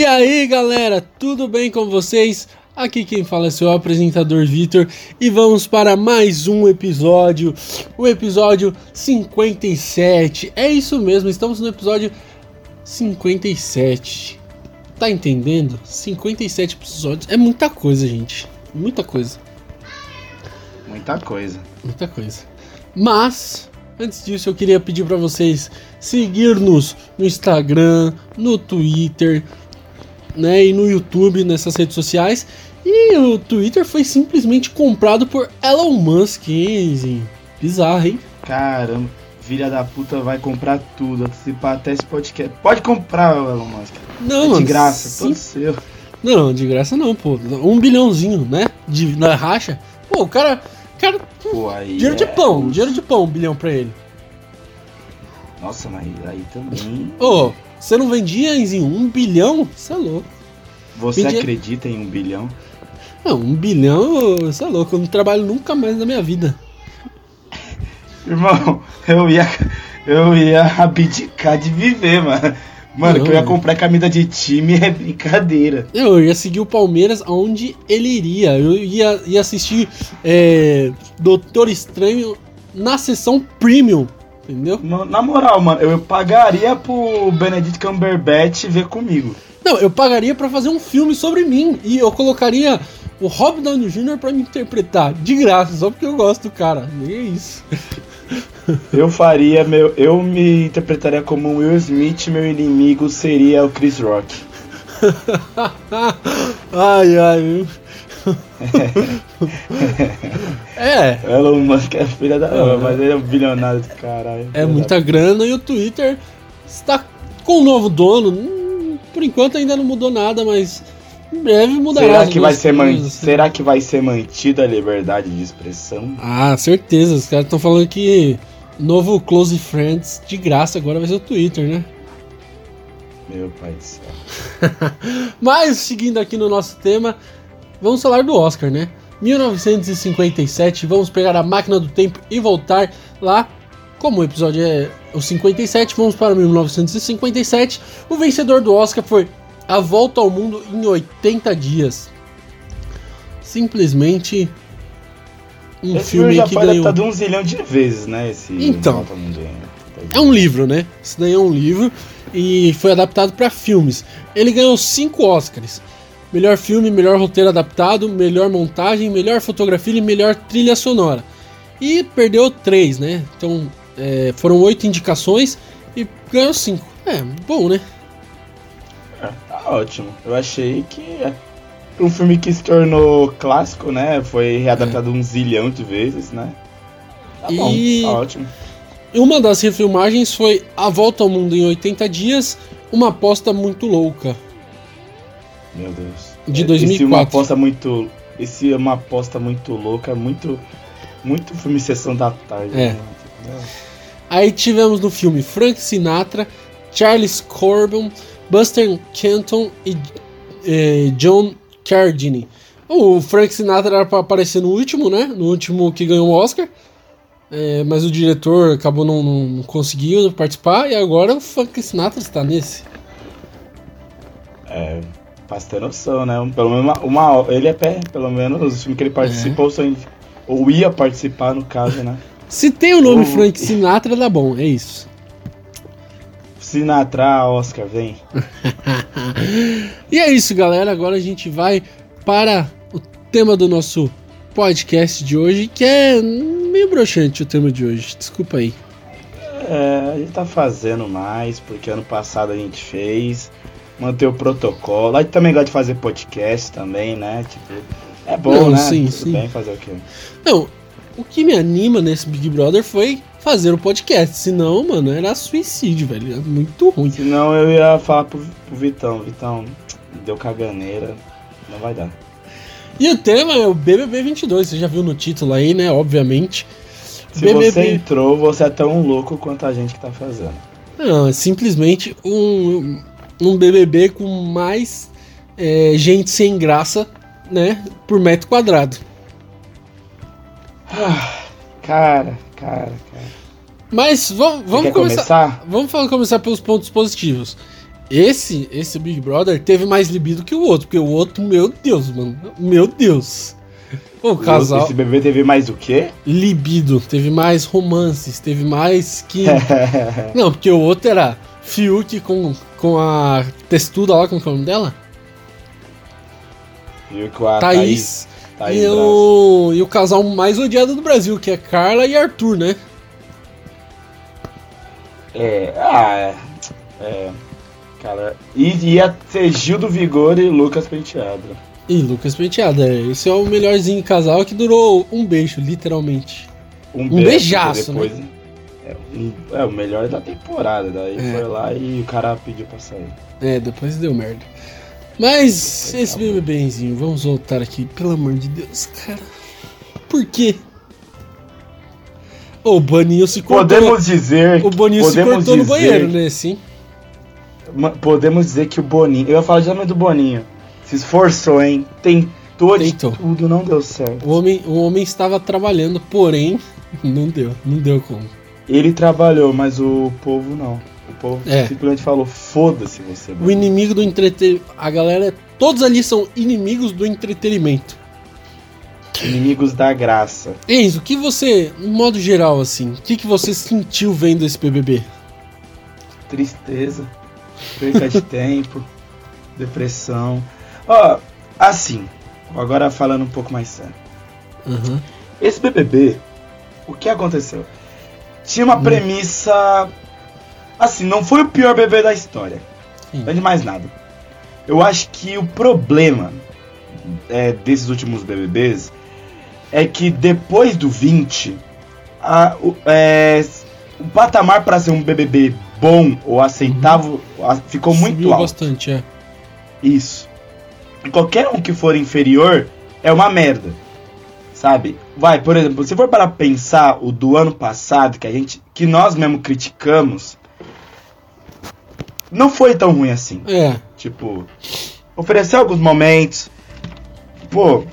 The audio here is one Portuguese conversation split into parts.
E aí galera, tudo bem com vocês? Aqui quem fala é seu apresentador Vitor e vamos para mais um episódio, o episódio 57. É isso mesmo, estamos no episódio 57. Tá entendendo? 57 episódios é muita coisa, gente. Muita coisa. Muita coisa. Muita coisa. Mas Antes disso, eu queria pedir para vocês seguir-nos no Instagram, no Twitter, né, e no YouTube, nessas redes sociais. E o Twitter foi simplesmente comprado por Elon Musk, hein? Bizarro, hein? Caramba, filha da puta vai comprar tudo, antecipar até esse podcast. Pode comprar, Elon Musk. Não, é mano. De graça, sim. todo seu. Não, de graça não, pô. Um bilhãozinho, né? De, na racha. Pô, o cara. cara Pô, aí dinheiro de é- pão, dinheiro de pão, um bilhão pra ele. Nossa, mas aí também. Ô, você não vendia em um bilhão? Você é louco. Você Vendi- acredita em um bilhão? Não, um bilhão, você é louco. Eu não trabalho nunca mais na minha vida. Irmão, eu ia. Eu ia abdicar de viver, mano. Mano, Não, que eu ia comprar camisa de time é brincadeira. Eu ia seguir o Palmeiras aonde ele iria. Eu ia, ia assistir é, Doutor Estranho na sessão premium. Entendeu? No- Na moral, mano, eu pagaria pro Benedict Cumberbatch ver comigo. Não, eu pagaria pra fazer um filme sobre mim. E eu colocaria o Rob Downey Jr. pra me interpretar. De graça, só porque eu gosto do cara. E é isso. Eu faria meu. Eu me interpretaria como um Will Smith, meu inimigo seria o Chris Rock. ai, ai. é, Elon Musk é filha da. É. mas ele é um bilionário do caralho. É muita da- grana e o Twitter está com um novo dono. Hum, Por enquanto ainda não mudou nada, mas em breve mudará. Será que vai ser man... assim. Será que vai ser mantida a liberdade de expressão? Ah, certeza. Os caras estão falando que novo Close Friends de graça agora vai ser o Twitter, né? Meu pai do céu. Mas seguindo aqui no nosso tema, vamos falar do Oscar, né? 1957, vamos pegar a máquina do tempo e voltar lá. Como o episódio é o 57, vamos para 1957. O vencedor do Oscar foi A Volta ao Mundo em 80 Dias. Simplesmente um Esse filme já que foi ganhou. adaptado um zilhão de vezes, né? Esse Então. É um livro, né? Isso daí é um livro e foi adaptado para filmes. Ele ganhou cinco Oscars: melhor filme, melhor roteiro adaptado, melhor montagem, melhor fotografia e melhor trilha sonora. E perdeu três, né? Então é, foram oito indicações e ganhou cinco. É bom, né? É, tá ótimo. Eu achei que é um filme que se tornou clássico, né? Foi readaptado um zilhão de vezes, né? Tá bom, E- tá ótimo. Uma das refilmagens foi A Volta ao Mundo em 80 Dias, uma aposta muito louca. Meu Deus. De Esse 2004. é uma aposta muito. Esse é uma aposta muito louca, muito. Muito filme Sessão da Tarde. É. né? Aí tivemos no filme Frank Sinatra, Charles Corbin, Buster Keaton e eh, John Cardini. O Frank Sinatra era pra aparecer no último, né? No último que ganhou o Oscar. Eh, mas o diretor acabou não, não conseguindo participar e agora o Frank Sinatra está nesse. É, pra você ter noção, né? Pelo menos uma, uma- ele é pé, pelo menos os filmes que ele participou É. são ou ia participar no caso, né? Se tem o nome Oh. Frank Sinatra, dá bom, é isso. Sinatra, Oscar, vem. E é isso, galera. Agora a gente vai para o tema do nosso podcast de hoje, que é meio broxante o tema de hoje. Desculpa aí. É, a gente tá fazendo mais, porque ano passado a gente fez. Manter o protocolo. A gente também gosta de fazer podcast também, né? Tipo, é bom, Não, né? sim, Tudo sim. bem fazer o quê? Não, o que me anima nesse Big Brother foi fazer o podcast. Senão, mano, era suicídio, velho. Era muito ruim. Senão eu ia falar pro, pro Vitão, Vitão, deu caganeira, não vai dar. E o tema é o BBB 22. Você já viu no título aí, né? Obviamente. Se BBB. você entrou, você é tão louco quanto a gente que tá fazendo. Não, é simplesmente um, um BBB com mais é, gente sem graça, né? Por metro quadrado. Ah, cara, cara, cara. Mas vamos, vamos começar. começar? Vamos falar- começar pelos pontos positivos. esse, esse Big Brother teve mais libido que o outro, porque o outro, meu Deus, mano. Meu Deus. O casal. Esse bebê teve mais o quê? Libido, teve mais romances, teve mais que. Não, porque o outro era Fiuk com, com a textuda lá, como é o nome dela? Fiuk com a Thaís. Thaís, Thaís e, o, e o casal mais odiado do Brasil, que é Carla e Arthur, né? É, ah, é. é cara, e ia ser Gil do Vigor e Lucas Penteado. E Lucas Penteado, é. Esse é o melhorzinho casal que durou um beijo, literalmente. Um, Um beijo, beijaço, depois, É, um- é o melhor da temporada. Daí É. foi lá e o cara pediu pra sair. É, depois deu merda. Mas esse BBBzinho, vamos voltar aqui, pelo amor de Deus, cara. Por quê? O Boninho se cortou. Podemos dizer. o Boninho se cortou no banheiro, né? Sim. Podemos dizer que o Boninho. Eu ia falar justamente do Boninho. Se esforçou, hein? Tentou de Tentou. tudo, não deu certo. O homem, o homem estava trabalhando, porém, não deu, não deu como. Ele trabalhou, mas o povo não. O povo É. simplesmente falou: foda-se você. O Boninho." inimigo do entretenimento. A galera, todos ali são inimigos do entretenimento. Inimigos da graça. Enzo, o que você, no modo geral, assim, o que, que você sentiu vendo esse BBB? Tristeza. Perca de tempo. Depressão. Ó, assim. Agora falando um pouco mais sério. Aham. Esse BBB, o que aconteceu? Tinha uma Hum. premissa. Assim, não foi o pior BBB da história. Sim. Não é de mais nada. Eu acho que o problema é, desses últimos BBBs é que depois do 20, a- o, é, o patamar para ser um BBB bom ou aceitável a- ficou muito Subiu alto. bastante, é. Isso. Qualquer um que for inferior é uma merda. Sabe? Vai, por exemplo, se for para pensar o do ano passado, que a gente. que nós mesmo criticamos, não foi tão ruim assim. É, Tipo, ofereceu alguns momentos. Pô,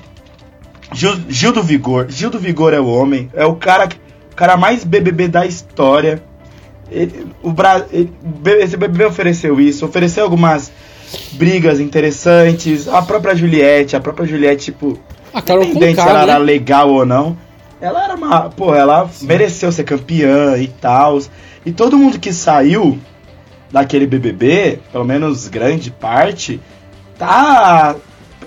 Gil, Gil do Vigor. Gil do Vigor é o homem. É o cara, o cara mais BBB da história. Ele- o Bra, ele- esse BBB ofereceu isso. Ofereceu algumas brigas interessantes. A própria Juliette. A própria Juliette, tipo, a Carol independente se ela cara, era né? legal ou não. Ela era uma. Pô, ela mereceu ser campeã e tal. E todo mundo que saiu daquele BBB, pelo menos grande parte, tá.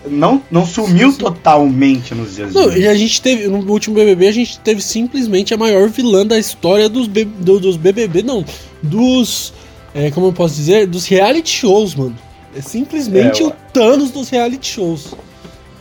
Não, não sumiu totalmente nos dias Não, e a gente teve, no último BBB, a gente teve simplesmente a maior vilã da história dos, B- do- dos BBB, não, dos, é, como eu posso dizer, dos reality shows, mano. É simplesmente É, o Thanos dos reality shows.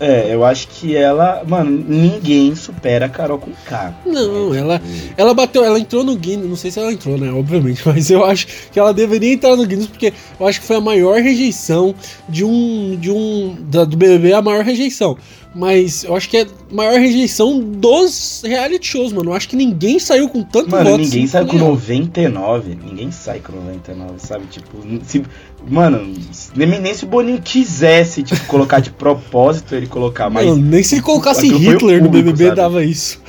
É, eu acho que ela. Mano, ninguém supera a Carol com K. Não, ela, ela bateu, ela entrou no Guinness, não sei se ela entrou, né, obviamente, mas eu acho que ela deveria entrar no Guinness porque eu acho que foi a maior rejeição de um, de um, da, do BBB, a maior rejeição. Mas eu acho que é a maior rejeição dos reality shows, mano. Eu acho que ninguém saiu com tanto Mano, voto. ninguém assim, sai com legal. 99. Ninguém sai com 99, sabe? Tipo, se, mano, nem, nem se o Boninho quisesse, tipo, colocar de propósito ele colocar, mas. Não, nem se colocasse foi o Hitler no público, BBB sabe? dava isso.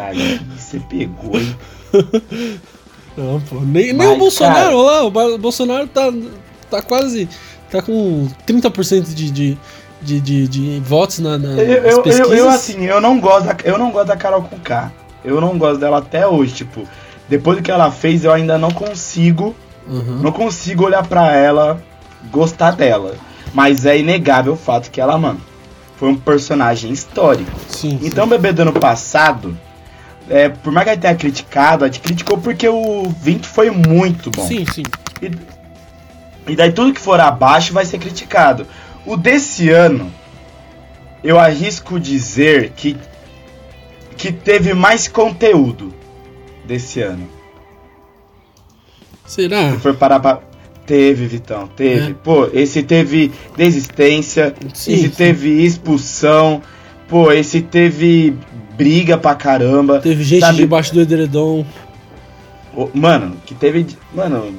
Ai, você pegou, hein? Não, pô. Nem, nem Mas, o Bolsonaro, cara- olha lá, o Bolsonaro tá, tá quase. tá com 30% de, de, de, de, de votos na, na, Eu, nas eu, eu, pesquisas. eu, assim, eu não gosto da, eu não gosto da Carol com K. Eu não gosto dela até hoje, tipo, depois do que ela fez, eu ainda não consigo, Uhum. não consigo olhar pra ela, gostar dela. Mas é inegável o fato que ela, mano, foi um personagem histórico. Sim, sim. Então, o bebê do ano passado, é, por mais que a gente tenha criticado, a gente criticou porque o 20 foi muito bom. Sim, sim. E, e daí tudo que for abaixo vai ser criticado. O desse ano, eu arrisco dizer que, que teve mais conteúdo desse ano. Será? Se for parar pra... Teve, Vitão, teve. É. Pô, esse teve desistência, Sim, esse sim. teve expulsão, pô, esse teve briga pra caramba. Teve gente Sabe- debaixo do edredom. Mano, que teve. Mano,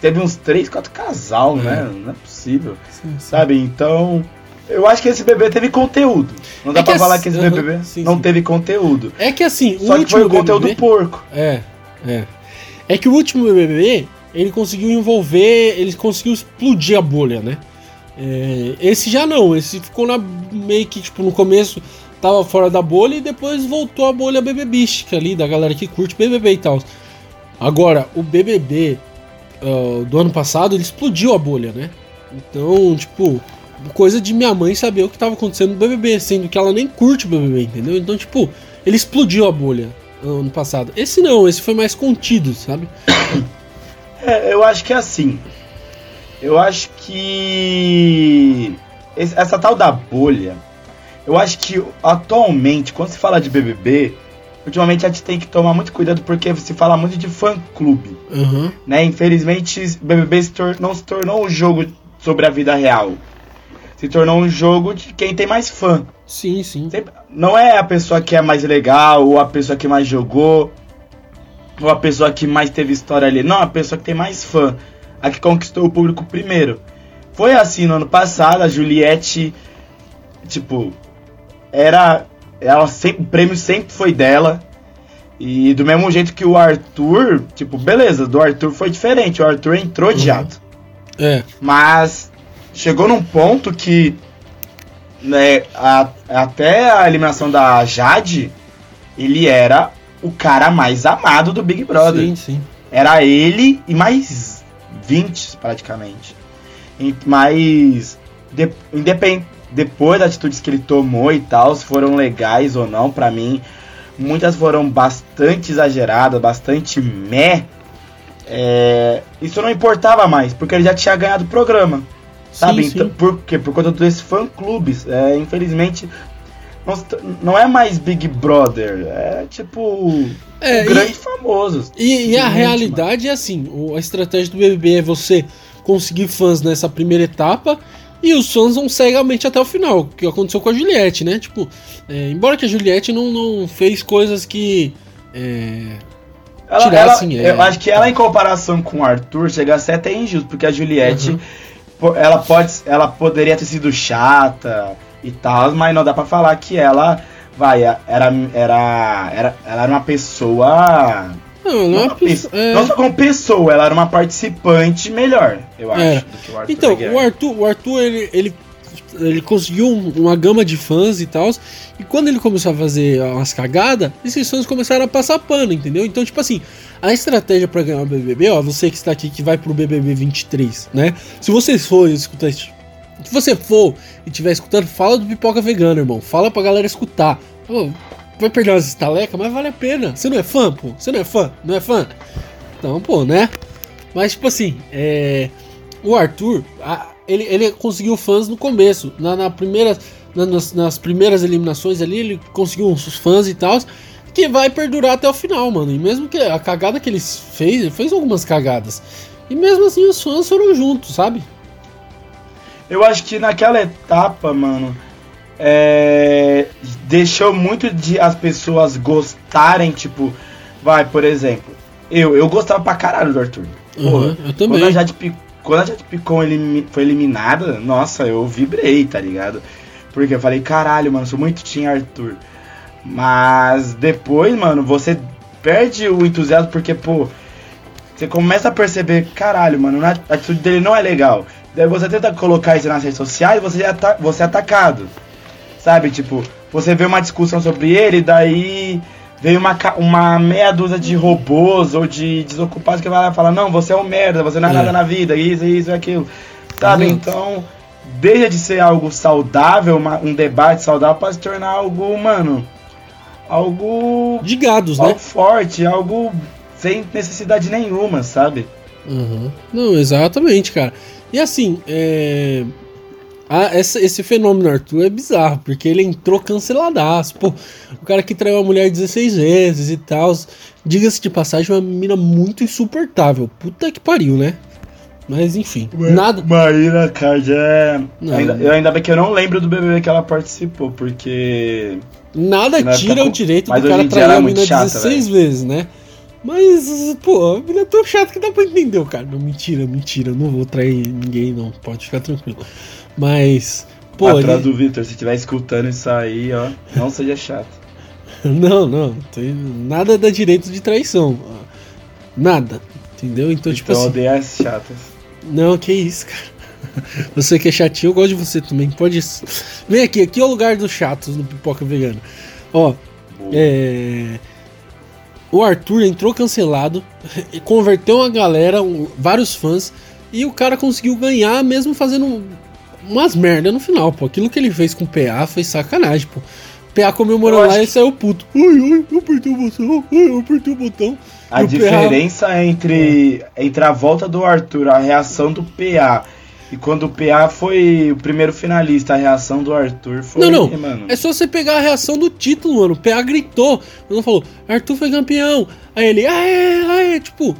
teve uns 3, 4 casal, É. né? Não é possível. Sim, sim. Sabe? Então. Eu acho que esse bebê teve conteúdo. Não dá É pra as- falar que esse bebê sim, não teve conteúdo. É que assim, o Só que foi o conteúdo porco. É, é. É que o último BBB, ele conseguiu envolver, ele conseguiu explodir a bolha, né? É, esse já não, esse ficou na meio que tipo no começo tava fora da bolha e depois voltou a bolha bebebística ali da galera que curte BBB e tal. Agora, o BBB uh, do ano passado, ele explodiu a bolha, né? Então, tipo, coisa de minha mãe saber o que tava acontecendo no BBB, sendo que ela nem curte o BBB, entendeu? Então, tipo, ele explodiu a bolha ano passado. Esse não, esse foi mais contido, sabe? É, eu acho que é assim. Eu acho que essa tal da bolha, eu acho que atualmente, quando se fala de BBB, ultimamente a gente tem que tomar muito cuidado porque se fala muito de fã-clube. Uhum. Né? Infelizmente, BBB se não se tornou um jogo sobre a vida real. Se tornou um jogo de quem tem mais fã. Sim, sim. Não é a pessoa que é mais legal, ou a pessoa que mais jogou, ou a pessoa que mais teve história ali. Não, a pessoa que tem mais fã. A que conquistou o público primeiro. Foi assim no ano passado, a Juliette, tipo, era. Ela sempre, o prêmio sempre foi dela. E do mesmo jeito que o Arthur, tipo, beleza, do Arthur foi diferente. O Arthur entrou de uhum. ato. É. Mas chegou num ponto que né, a, até a eliminação da Jade, ele era o cara mais amado do Big Brother. Sim, sim. Era ele e mais 20 praticamente. Mas de, independ, depois das atitudes que ele tomou e tal, se foram legais ou não, para mim, muitas foram bastante exageradas, bastante meh. É, isso não importava mais, porque ele já tinha ganhado o programa. Sabe? Sim, então, sim. Por quê? Por conta desses fã-clubes. É, infelizmente, não, não, é mais Big Brother. É tipo. É, grande famosos. E, e a realidade é assim: a estratégia do BBB é você conseguir fãs nessa primeira etapa. E os fãs vão cegamente até o final, que aconteceu com a Juliette, né? Tipo, é, embora que a Juliette não, não fez coisas que. É, ela, tirassem, ela, é, eu acho que ela, em comparação com o Arthur, chega a ser até injusto, porque a Juliette. Uhum ela pode, ela poderia ter sido chata e tal, mas não dá para falar que ela vai era era era ela era uma pessoa não, não, é... não só como pessoa, ela era uma participante melhor, eu acho, é. do que o Arthur. Então, o Arthur, o Arthur ele, ele ele conseguiu uma gama de fãs e tal. E quando ele começou a fazer umas cagadas, esses fãs começaram a passar pano, entendeu? Então, tipo assim, a estratégia para ganhar o BBB, ó, você que está aqui que vai pro BBB 23, né? Se você for escutar Se você for e estiver escutando, fala do pipoca vegana, irmão. Fala pra galera escutar. Pô, vai perder umas estalecas, mas vale a pena. Você não é fã, pô? Você não é fã? Não é fã? Então, pô, né? Mas, tipo assim, é... o Arthur, a ele, ele conseguiu fãs no começo. Na, na primeira, na, nas, nas, primeiras eliminações ali, ele conseguiu uns fãs e tal. Que vai perdurar até o final, mano. E mesmo que a cagada que ele fez, ele fez algumas cagadas. E mesmo assim os fãs foram juntos, sabe? Eu acho que naquela etapa, mano, é, deixou muito de as pessoas gostarem, tipo, vai, por exemplo, eu, eu gostava pra caralho do Arthur. Porra, uhum, eu também. Quando a Jade quando a Jet Picon foi eliminada, nossa, eu vibrei, tá ligado? Porque eu falei, caralho, mano, sou muito Team Arthur. Mas depois, mano, você perde o entusiasmo porque, pô, você começa a perceber, caralho, mano, a atitude dele não é legal. Daí você tenta colocar isso nas redes sociais, você é, você é atacado. Sabe, tipo, você vê uma discussão sobre ele, daí vem uma, uma meia dúzia de robôs ou de desocupados que vai lá e fala, não, você é um merda, você não é, é. nada na vida, isso, isso, aquilo. Sabe? Então, deixa de ser algo saudável, uma, um debate saudável, para se tornar algo, mano, algo... De gados, algo né? forte, algo sem necessidade nenhuma, sabe? Uhum. Não, exatamente, cara. E assim, é... Ah, essa, esse fenômeno Arthur é bizarro, porque ele entrou canceladaço. Pô, o cara que traiu a mulher 16 vezes e tal. Diga-se de passagem, uma mina muito insuportável. Puta que pariu, né? Mas enfim, nada. Maíra Card é. Ainda, eu ainda bem que eu não lembro do BBB que ela participou, porque. Nada tira o direito do cara trair a mina chata, 16 véio. vezes, né? Mas, pô, mina é tão chata que dá pra entender o cara. Não, mentira, mentira. Não vou trair ninguém, não. Pode ficar tranquilo. Mas. Pô, Atrás ele... do Victor, se estiver escutando isso aí, ó, não seja chato. não, não. Tem nada dá direito de traição. Nada. Entendeu? Então, tipo Então assim. odeia as chatas. Não, que isso, cara. Você que é chatinho, eu gosto de você também. Pode. Vem aqui, aqui é o lugar dos chatos no Pipoca Vegana. Ó, é. O Arthur entrou cancelado, converteu uma galera, um- vários fãs, e o cara conseguiu ganhar mesmo fazendo umas merda no final, pô. Aquilo que ele fez com o PA foi sacanagem, pô. O PA comemorando Eu lá acho e saiu puto. Ai, ai, eu apertei o botão, ai, eu apertei o botão. A o PA diferença entre, entre a volta do Arthur, a reação do PA. E quando o PA foi o primeiro finalista, a reação do Arthur foi. Não, não. Mano, É só você pegar a reação do título, mano. O PA gritou. Não falou, Arthur foi campeão. Aí ele, aê, aê. Tipo,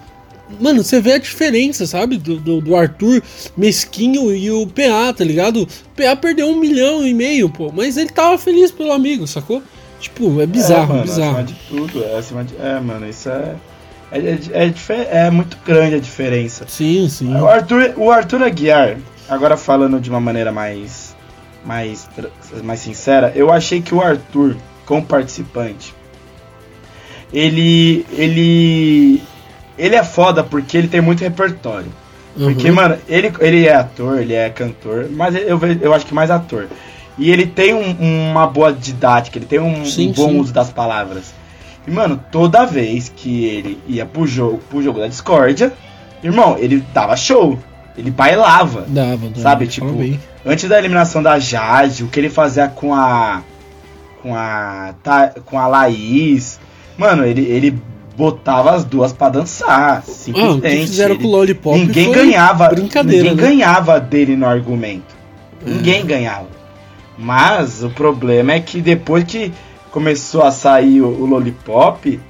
mano, você vê a diferença, sabe? Do, do, do Arthur mesquinho e o PA, tá ligado? O PA perdeu um milhão e meio, pô. Mas ele tava feliz pelo amigo, sacou? Tipo, é bizarro, é, mano, bizarro. Acima de tudo. É, acima de, é mano, isso é. É, é, é, é muito grande a diferença. Sim, sim. O Arthur, o Arthur Aguiar, agora falando de uma maneira mais, mais, mais sincera, eu achei que o Arthur, como participante, ele, ele, ele é foda porque ele tem muito repertório. Porque, Uhum. mano, ele, ele é ator, ele é cantor, mas eu, eu acho que mais ator. E ele tem um- uma boa didática, ele tem um, Sim, um bom sim. uso das palavras. E, mano, toda vez que ele ia pro jogo, pro jogo da discórdia, irmão, ele dava show. Ele bailava. Dava, dava. Sabe, tipo, bem. Antes da eliminação da Jade, o que ele fazia com a. Com a. Com a Laís. Mano, ele, ele botava as duas pra dançar. Ah, o que Simplesmente. fizeram Ele- com o Lollipop ninguém ganhava. brincadeira, ninguém né? ganhava dele no argumento. É. Ninguém ganhava. Mas o problema é que depois que começou a sair o, o Lollipop,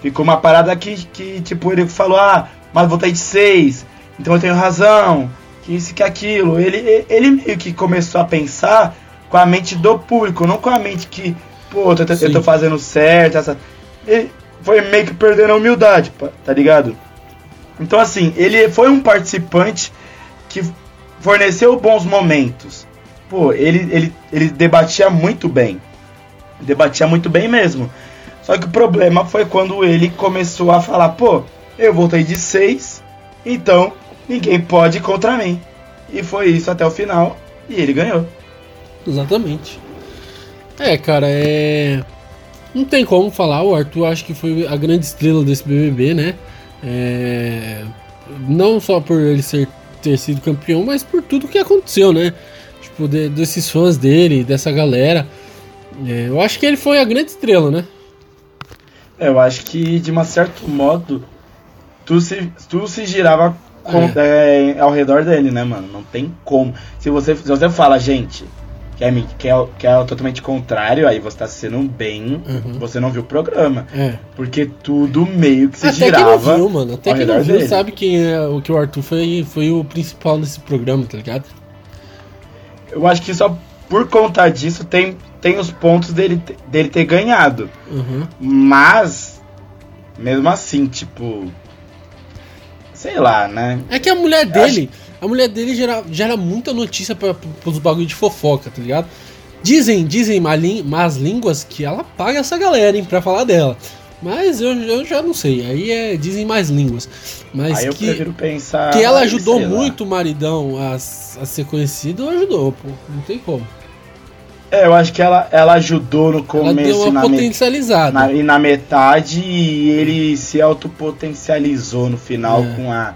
ficou uma parada que, que, tipo, ele falou, ah, mas votei de seis, então eu tenho razão, que isso que aquilo. Ele, ele meio que começou a pensar com a mente do público, não com a mente que, pô, eu tô, eu tô fazendo certo, essa. Ele foi meio que perdendo a humildade, tá ligado? Então assim, ele foi um participante que forneceu bons momentos. Pô, ele, ele, ele debatia muito bem. Debatia muito bem mesmo. Só que o problema foi quando ele começou a falar, pô, eu voltei de 6, então ninguém pode contra mim. E foi isso até o final. E ele ganhou. Exatamente. É, cara, é. Não tem como falar, o Arthur acho que foi a grande estrela desse BBB, né? É... Não só por ele ser, ter sido campeão, mas por tudo que aconteceu, né? Tipo, de- desses fãs dele, dessa galera. É, eu acho que ele foi a grande estrela, né? Eu acho que, de um certo modo, tu se, tu se girava com- é, ao redor dele, né, mano? Não tem como. Se você, se você fala, gente, que é, que, é, que é totalmente contrário, aí você tá sendo um bem, Uhum. você não viu o programa. É. Porque tudo meio que se Até quem girava. não viu, mano. Até quem não viu dele. sabe quem é o que o Arthur foi, foi o principal nesse programa, tá ligado? Eu acho que só por conta disso tem, tem os pontos dele, dele ter ganhado. Uhum. Mas, mesmo assim, tipo. Sei lá, né? É que a mulher dele, a mulher dele gera, gera muita notícia pra, pros bagulho de fofoca, tá ligado? Dizem, dizem más línguas que ela paga essa galera, hein, pra falar dela. Mas eu, eu já não sei, aí é, dizem mais línguas. Mas Aí eu que, prefiro pensar. que ela ajudou sei lá. muito o maridão a, a ser conhecido, ajudou, pô. Não tem como. É, eu acho que ela, ela ajudou no Ela começo deu e uma na, me- potencializada. na- e na metade e ele se autopotencializou no final É. com, a,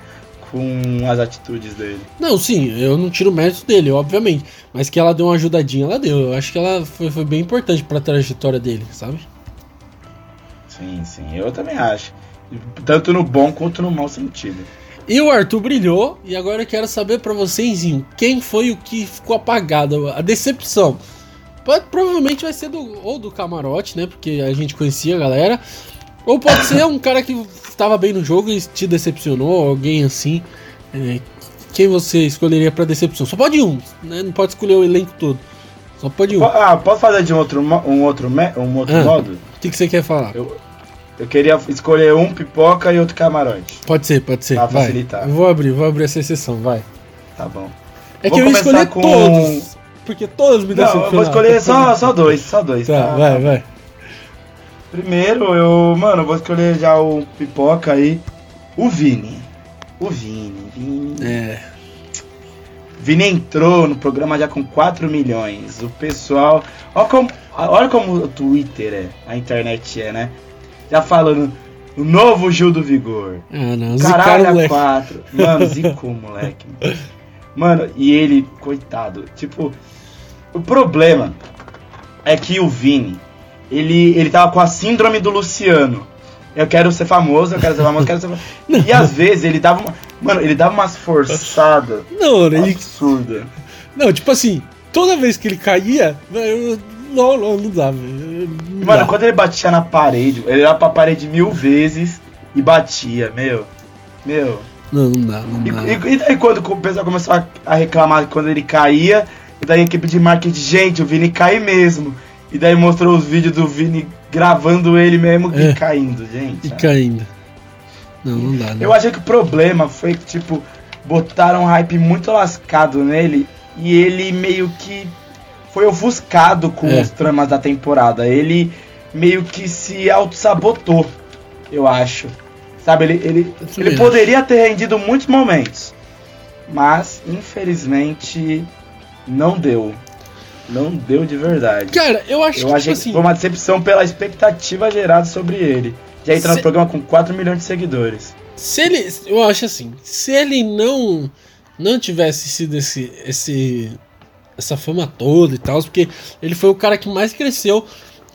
com as atitudes dele. Não, sim, eu não tiro o mérito dele, obviamente. Mas que ela deu uma ajudadinha, ela deu. Eu acho que ela foi, foi bem importante pra trajetória dele, sabe? Sim, sim, eu também acho. Tanto no bom quanto no mau sentido. E o Arthur brilhou, e agora eu quero saber pra vocês, quem foi o que ficou apagado, a decepção. Pode- provavelmente vai ser do, ou do camarote, né? Porque a gente conhecia a galera. Ou pode ser um cara que estava bem no jogo e te decepcionou, alguém assim. É, quem você escolheria pra decepção? Só pode um, né? Não pode escolher o elenco todo. Só pode um. O Ah, posso fazer de um outro, um outro, um outro Ah. modo? que, que você quer falar? Eu, eu queria escolher um pipoca e outro camarote. Pode ser, pode ser. Pra vai. facilitar. Eu vou abrir, vou abrir essa exceção, vai. Tá bom. É Vou que eu ia escolher com- todos. Porque todos me Não, decepcionaram. eu vou escolher só, só dois, só dois. Tá, tá? vai, vai. Primeiro, eu, mano, eu vou escolher já o pipoca aí. O Vini. O Vini, Vini. É. Vini entrou no programa já com 4 milhões. O pessoal. Olha como, olha como o Twitter é, a internet é, né? Já falando. O novo Gil do Vigor. Ah, não. Caralho, Zicaram, a moleque. 4. Mano, zicou, moleque. Mano, e ele, coitado. Tipo, o problema é que o Vini, ele, ele tava com a síndrome do Luciano. Eu quero ser famoso, eu quero ser famoso, eu quero ser famoso. E às vezes ele dava uma. Mano, ele dava umas forçadas Não, ele. absurdas. Não, tipo assim, toda vez que ele caía, eu, não, não, não dá, velho. Não Mano, dá. quando ele batia na parede, ele ia pra parede mil vezes e batia, meu. Meu. Não, não dá, não E, dá. e- e daí quando o pessoal começou a, a reclamar quando ele caía, e daí a equipe de marketing, gente, o Vini cai mesmo. E daí mostrou os vídeos do Vini gravando ele mesmo É. e caindo, gente. E caindo. Não, não dá, não. Eu achei que o problema foi que, tipo, botaram um hype muito lascado nele e ele meio que foi ofuscado com É. os tramas da temporada. Ele meio que se auto-sabotou, eu acho. Sabe, ele, ele, ele poderia ter rendido muitos momentos, mas infelizmente não deu. Não deu de verdade. Cara, eu acho Eu que, tipo assim. foi uma decepção pela expectativa gerada sobre ele. Já entra Se- no programa com 4 milhões de seguidores. Se ele. Eu acho assim. Se ele não. Não tivesse sido esse. esse essa fama toda e tal, porque ele foi o cara que mais cresceu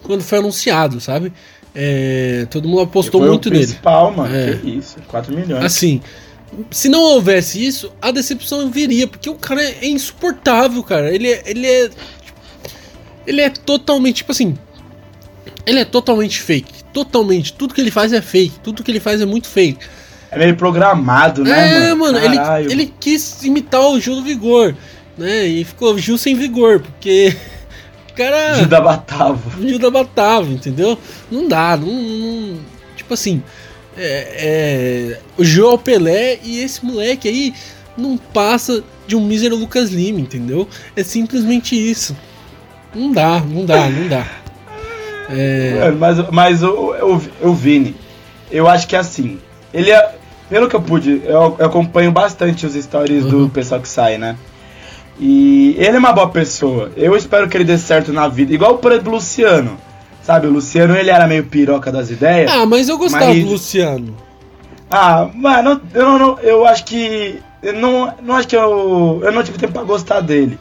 quando foi anunciado, sabe? É, todo mundo apostou muito nele. principal, mano. É. Que isso, 4 milhões. Assim, se não houvesse isso, a decepção viria, porque o cara é insuportável, cara. Ele é. Ele é, ele é totalmente, tipo assim. Ele é totalmente fake. Totalmente. Tudo que ele faz é fake. Tudo que ele faz é muito fake. É meio programado, né, é, mano? mano, ele, ele quis imitar o Gil do Vigor, né? E ficou Gil sem vigor, porque. O cara. Gil da Batava. o Gil da Batava, entendeu? Não dá, não. não- tipo assim. É, é, o Gil é o Pelé e esse moleque aí não passa de um mísero Lucas Lima, entendeu? É simplesmente isso. Não dá, não dá, não dá. É, Mano, Mas, mas o, o, o Vini, eu acho que é assim. Ele é. Pelo que eu pude, eu, eu acompanho bastante os stories Uhum. do pessoal que sai, né? E ele é uma boa pessoa. Eu espero que ele dê certo na vida. Igual por exemplo o Luciano. Sabe, o Luciano ele era meio piroca das ideias. Ah, mas eu gostava Mas- do Luciano. Ah, mano, eu não, não- eu acho que. Eu não, não acho que eu. Eu não tive tempo pra gostar dele.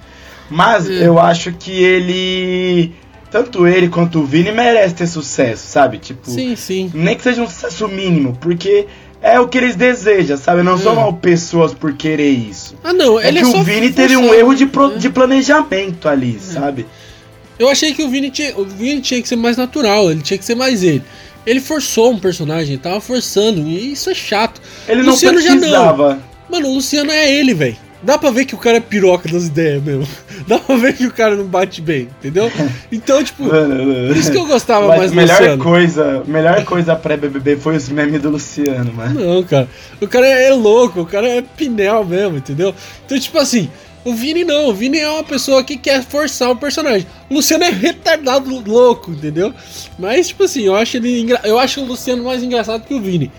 Mas Hum. eu acho que ele. Tanto ele quanto o Vini merece ter sucesso, sabe? Tipo, Sim, sim. nem que seja um sucesso mínimo, porque é o que eles desejam, sabe? Não são Hum. mal pessoas por querer isso. Ah, não, É ele que é o Vini teve um erro de, pro- É. de planejamento ali, sabe? Eu achei que o Vini, tinha, o Vini tinha que ser mais natural, ele tinha que ser mais ele. Ele forçou um personagem, ele tava forçando, e isso é chato. Ele Luciano não já não. precisava. Mano, o Luciano é ele, velho. Dá pra ver que o cara é piroca das ideias mesmo. Dá pra ver que o cara não bate bem, entendeu? Então, tipo, por isso que eu gostava Mas mais do melhor Luciano. coisa, melhor coisa pré-BBB foi os memes do Luciano, mano. Não, cara. O cara é louco, o cara é pinel mesmo, entendeu? Então, tipo assim, o Vini não. O Vini é uma pessoa que quer forçar o personagem. O Luciano é retardado louco, entendeu? Mas, tipo assim, eu acho ele engra... Eu acho o Luciano mais engraçado que o Vini.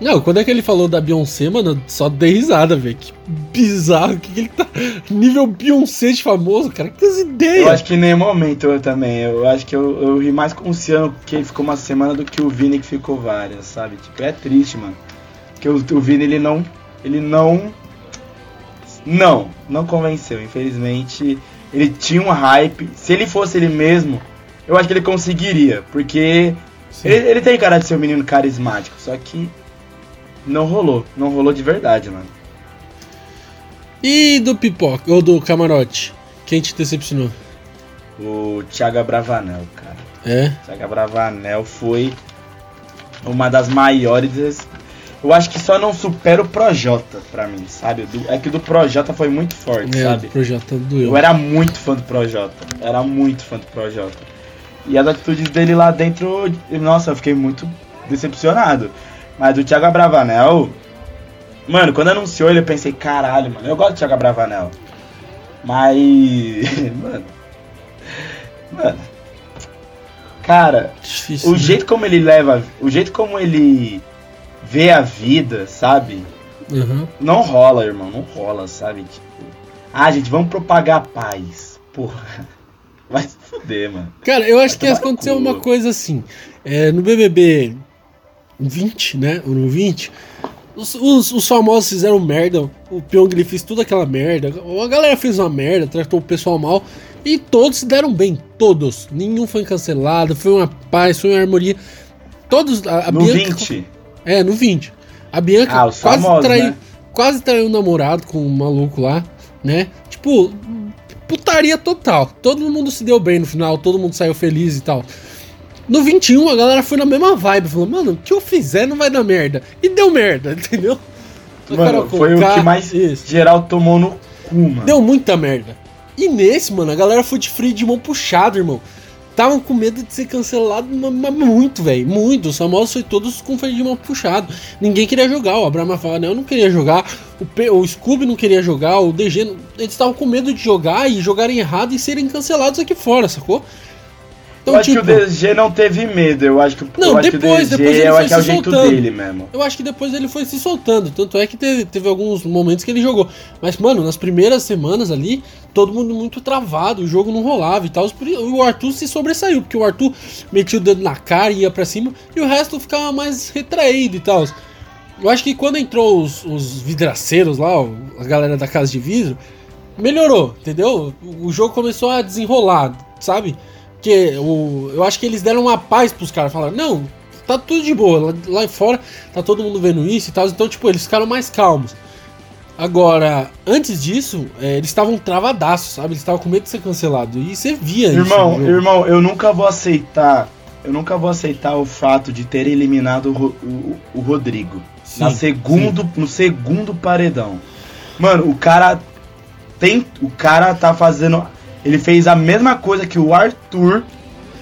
Não, quando é que ele falou da Beyoncé, mano, só dei risada, velho. Que bizarro, que, que ele tá. Nível Beyoncé de famoso, cara. Que as ideias. Eu acho que em nenhum momento eu também. Eu acho que eu, eu ri mais com o Luciano que ele ficou uma semana do que o Vini que ficou várias, sabe? Tipo, é triste, mano. Porque o, o Vini ele não. Ele não. Não, não convenceu. Infelizmente, ele tinha um hype. Se ele fosse ele mesmo, eu acho que ele conseguiria. Porque ele, ele tem cara de ser um menino carismático. Só que não rolou. Não rolou de verdade, mano. E do pipoca, ou do camarote? Quem te decepcionou? O Thiago Bravanel, cara. É? Saga Bravanel foi uma das maiores. Eu acho que só não supera o Projota pra mim, sabe? Do- é que o do Projota foi muito forte, É, sabe? o projeto doeu. Eu era muito fã do Projota. Era muito fã do Projota. E as atitudes dele lá dentro, nossa, eu fiquei muito decepcionado. Mas do Thiago Bravanel, mano, quando anunciou ele eu pensei, caralho, mano, eu gosto do Thiago Bravanel. Mas, mano, mano, cara, Difícil. o né? jeito como ele leva, o jeito como ele vê a vida, sabe? Uhum. Não rola, irmão, não rola, sabe? Tipo, ah, gente, vamos propagar a paz. Porra. Vai se fuder, mano. Cara, eu acho Vai que aconteceu uma coisa assim. É, no BBB 20, né? Ou no 20, os, os, os, famosos fizeram merda. O Pyong fez toda aquela merda. A galera fez uma merda, tratou o pessoal mal. E todos se deram bem. Todos. Nenhum foi cancelado. Foi uma paz, foi uma harmonia. Todos. A, a no Bianca, 20? É, no 20. A Bianca ah, quase, famosos, traiu, né? quase traiu um namorado com um maluco lá, né? Tipo, putaria total. Todo mundo se deu bem no final, todo mundo saiu feliz e tal. No 21 a galera foi na mesma vibe, falou, mano, o que eu fizer não vai dar merda. E deu merda, entendeu? Mano, foi o que mais isso. geral tomou no cu, mano. Deu muita merda. E nesse, mano, a galera foi de freio de mão puxado, irmão estavam com medo de ser cancelado muito, velho. Muito. Os famosos foi todos com freio de mão puxado. Ninguém queria jogar. O Abraham Rafael não queria jogar. O, P, o Scooby não queria jogar. O DG. Eles estavam com medo de jogar e jogarem errado e serem cancelados aqui fora, sacou? Então, eu acho tipo, que o DG não teve medo, eu acho que, não, eu depois, que o DG depois ele eu foi se é o jeito soltando. dele mesmo. Eu acho que depois ele foi se soltando, tanto é que teve, teve alguns momentos que ele jogou. Mas, mano, nas primeiras semanas ali, todo mundo muito travado, o jogo não rolava e tal. O Arthur se sobressaiu, porque o Arthur metia o dedo na cara e ia pra cima, e o resto ficava mais retraído e tal. Eu acho que quando entrou os, os vidraceiros lá, a galera da casa de vidro, melhorou, entendeu? O jogo começou a desenrolar, sabe? Porque o, eu acho que eles deram uma paz pros caras. Falaram, não, tá tudo de boa. Lá, lá fora tá todo mundo vendo isso e tal. Então, tipo, eles ficaram mais calmos. Agora, antes disso, é, eles estavam travadaços, sabe? Eles estavam com medo de ser cancelado. E você via irmão, isso. Irmão, eu nunca vou aceitar. Eu nunca vou aceitar o fato de ter eliminado o, o, o Rodrigo. Sim, na segundo, sim. no segundo paredão. Mano, o cara tem. O cara tá fazendo ele fez a mesma coisa que o Arthur.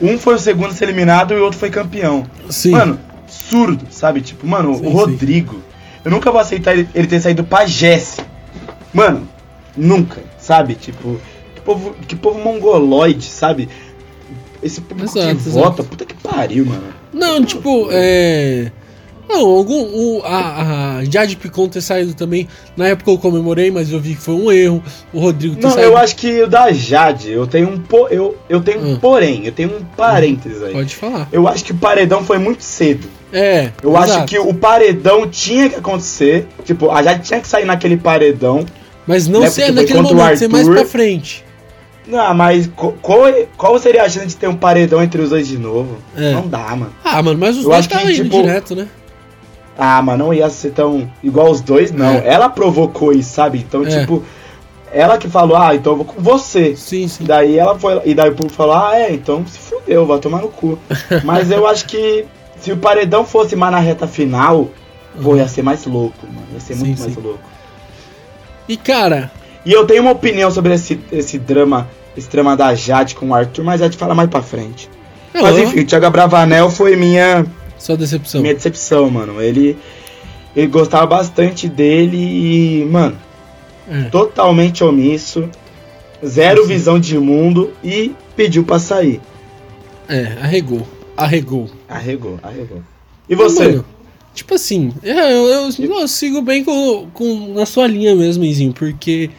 Um foi o segundo a ser eliminado e o outro foi campeão. Sim. Mano, surdo, sabe? Tipo, mano, sim, o Rodrigo. Sim. Eu nunca vou aceitar ele, ele ter saído pra Jesse. Mano, nunca, sabe? Tipo, que povo, que povo mongoloide, sabe? Esse público exato, que exato. vota, puta que pariu, mano. Não, tipo, é. Não, algum, o, a, a Jade Picon ter saído também, na época eu comemorei, mas eu vi que foi um erro. O Rodrigo ter Não, saído. eu acho que o da Jade, eu tenho um po, eu, eu tenho um ah. porém, eu tenho um parênteses aí. Pode falar. Eu acho que o paredão foi muito cedo. É. Eu exato. acho que o paredão tinha que acontecer. Tipo, a Jade tinha que sair naquele paredão. Mas não né, ser naquele momento, ser mais pra frente. Não, mas qual, qual seria a chance de ter um paredão entre os dois de novo? É. Não dá, mano. Ah, mano, mas os eu dois estavam indo tipo, direto, né? Ah, mas não ia ser tão igual os dois, não. É. Ela provocou isso, sabe? Então, é. tipo, ela que falou, ah, então eu vou com você. Sim, sim. Daí ela foi, e daí o povo falou, ah, é, então se fudeu, vai tomar no cu. mas eu acho que se o paredão fosse mais na reta final, uhum. pô, ia ser mais louco, mano. Ia ser sim, muito mais louco. E cara. E eu tenho uma opinião sobre esse, esse drama, esse drama da Jade com o Arthur, mas a gente fala mais pra frente. Uhum. Mas enfim, o Thiago Bravanel foi minha sua decepção. Minha decepção, mano. Ele, ele gostava bastante dele e, mano, é. totalmente omisso, zero sim, visão de mundo e pediu pra sair. É, arregou. Arregou. Arregou, arregou. E você? Mano, tipo assim, é, eu, eu, eu, sigo bem com, com na sua linha mesmo, Izinho, porque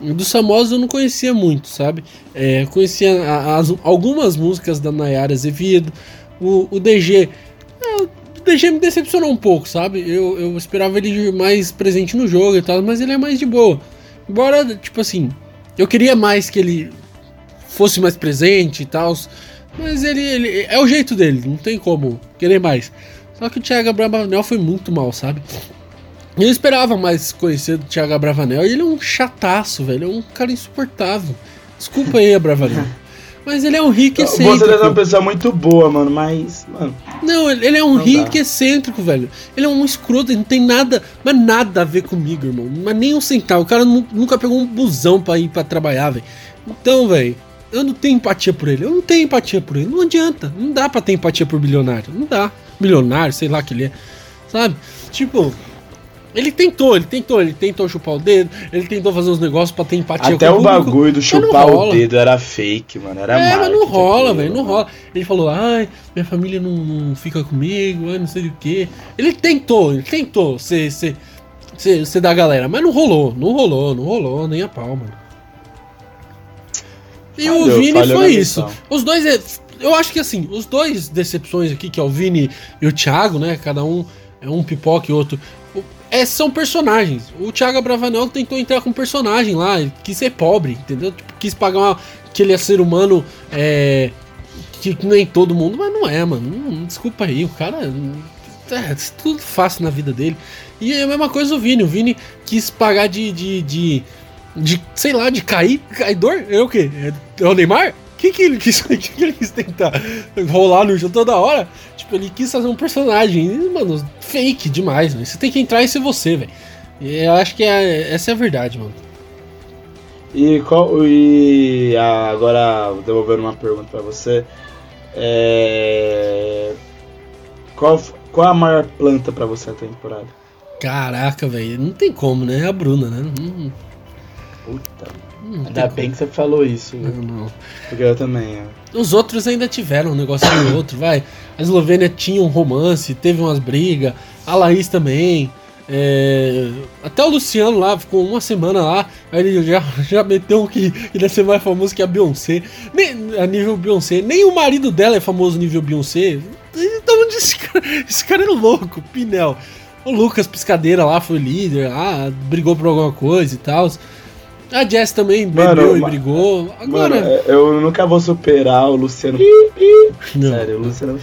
dos famosos eu não conhecia muito, sabe? É, conhecia as, algumas músicas da Nayara Azevedo, o, o DG DG me decepcionou um pouco, sabe? Eu, eu esperava ele mais presente no jogo e tal, mas ele é mais de boa. Embora, tipo assim, eu queria mais que ele fosse mais presente e tal, mas ele, ele é o jeito dele, não tem como querer mais. Só que o Thiago Abravanel foi muito mal, sabe? Eu esperava mais conhecer do Thiago Abravanel e ele é um chataço, velho, é um cara insuportável. Desculpa aí, Abravanel. Mas ele é um rico excêntrico. Você é uma pessoa muito boa, mano, mas. Mano, não, ele é um rico excêntrico, velho. Ele é um escroto, ele não tem nada, mas nada a ver comigo, irmão. Mas nem um centavo. O cara nunca pegou um busão pra ir pra trabalhar, velho. Então, velho, eu não tenho empatia por ele. Eu não tenho empatia por ele. Não adianta. Não dá pra ter empatia por bilionário. Não dá. Bilionário, sei lá que ele é. Sabe? Tipo, ele tentou, ele tentou, ele tentou chupar o dedo, ele tentou fazer uns negócios pra ter empatia Até com o, o bagulho do chupar o dedo era fake, mano. Era É, mas não rola, velho, não rola. Ele falou, ai, minha família não, não fica comigo, ai, não sei o que. Ele tentou, ele tentou ser, ser, Você, você dá galera. Mas não rolou, não rolou, não rolou, nem a pau, mano. E Falhou, o Vini foi isso. Os dois. é- Eu acho que assim, os dois decepções aqui, que é o Vini e o Thiago, né? Cada um é um pipoca e outro. É, são personagens. O Thiago Bravanel tentou entrar com um personagem lá, quis ser pobre, entendeu? Tipo, quis pagar uma, que ele é ser humano é, que nem todo mundo, mas não é, mano. Desculpa aí, o cara. É, tudo fácil na vida dele. E é a mesma coisa o Vini. O Vini quis pagar de. de, de, de, sei lá, de cair. Caidor? É o quê? É, é o Neymar? O que, que, ele quis, que, que ele quis tentar? Rolar no jogo toda hora? Tipo, ele quis fazer um personagem. E, Mano, fake demais, velho. Você tem que entrar e ser você, velho. Eu acho que é, essa é a verdade, mano. E, qual, e ah, agora, devolvendo uma pergunta pra você. É, qual, qual a maior planta pra você na temporada? Caraca, velho. Não tem como, né? É a Bruna, né? Não, Puta, não ainda bem que você falou isso? Não, não. porque eu também. ó. Os outros ainda tiveram um negocinho outro, vai. A Eslovênia tinha um romance, teve umas brigas. A Laís também. é, Até o Luciano lá ficou uma semana lá. Aí ele já, já meteu que que deve ser mais famoso que a Beyoncé. Nem, a nível Beyoncé. Nem o marido dela é famoso nível Beyoncé. Então onde esse cara, esse cara é louco, Pinel. O Lucas Piscadeira lá foi líder, ah, brigou por alguma coisa e tal. A Jess também Mano, bebeu e ma- brigou. Agora. Mano, é- eu nunca vou superar o Luciano. não. Sério, o Luciano.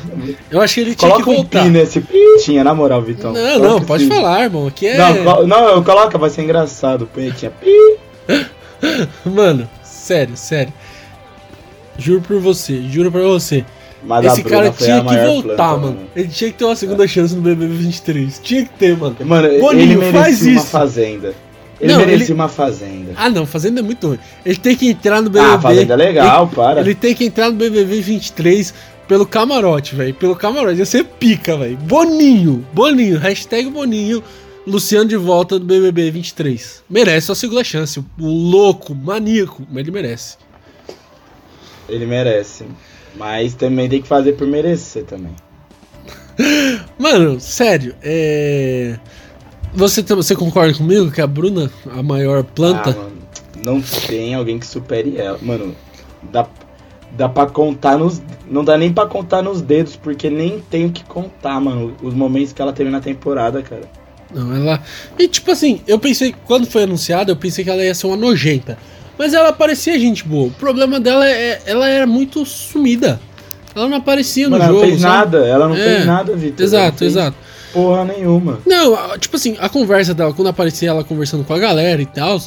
Eu acho que ele tinha Coloca que um voltar. pi nesse pi. Tinha, na moral, Vitão. Não, Coloca não, pode falar, irmão. Aqui é. Não, co- não, coloca, vai ser engraçado. Põe tinha pi. Mano, sério, sério. Juro por você, juro pra você. Mas Esse cara tinha que voltar, planta, mano. Ele tinha que ter uma segunda chance no BBB 23. Tinha que ter, mano. Mano, Boninho, ele faz merecia uma isso. fazenda. Ele Não, merecia ele- uma fazenda. Ah, não, Fazenda é muito ruim. Ele tem que entrar no BBB. Ah, fazenda é legal, para. Ele tem que entrar no BBB 23 pelo camarote, velho. Pelo camarote. Ia ser pica, velho. Boninho. Boninho. Hashtag Boninho. Luciano de volta do BBB 23. Merece a segunda chance. O louco, maníaco. Mas ele merece. Ele merece. Mas também tem que fazer por merecer também. Mano, sério. É. Você, você concorda comigo que a Bruna, a maior planta. Ah, mano, não tem alguém que supere ela. Mano, dá, dá pra contar nos. Não dá nem pra contar nos dedos, porque nem tem o que contar, mano. Os momentos que ela teve na temporada, cara. Não, ela. E tipo assim, eu pensei, quando foi anunciada, eu pensei que ela ia ser uma nojenta. Mas ela parecia gente boa. O problema dela é. Ela era muito sumida. Ela não aparecia no Mano, ela jogo. não fez sabe? nada, ela não É, fez nada, Vitor. Ela Exato, exato. Porra nenhuma. Não, tipo assim, a conversa dela, quando aparecia ela conversando com a galera e tal.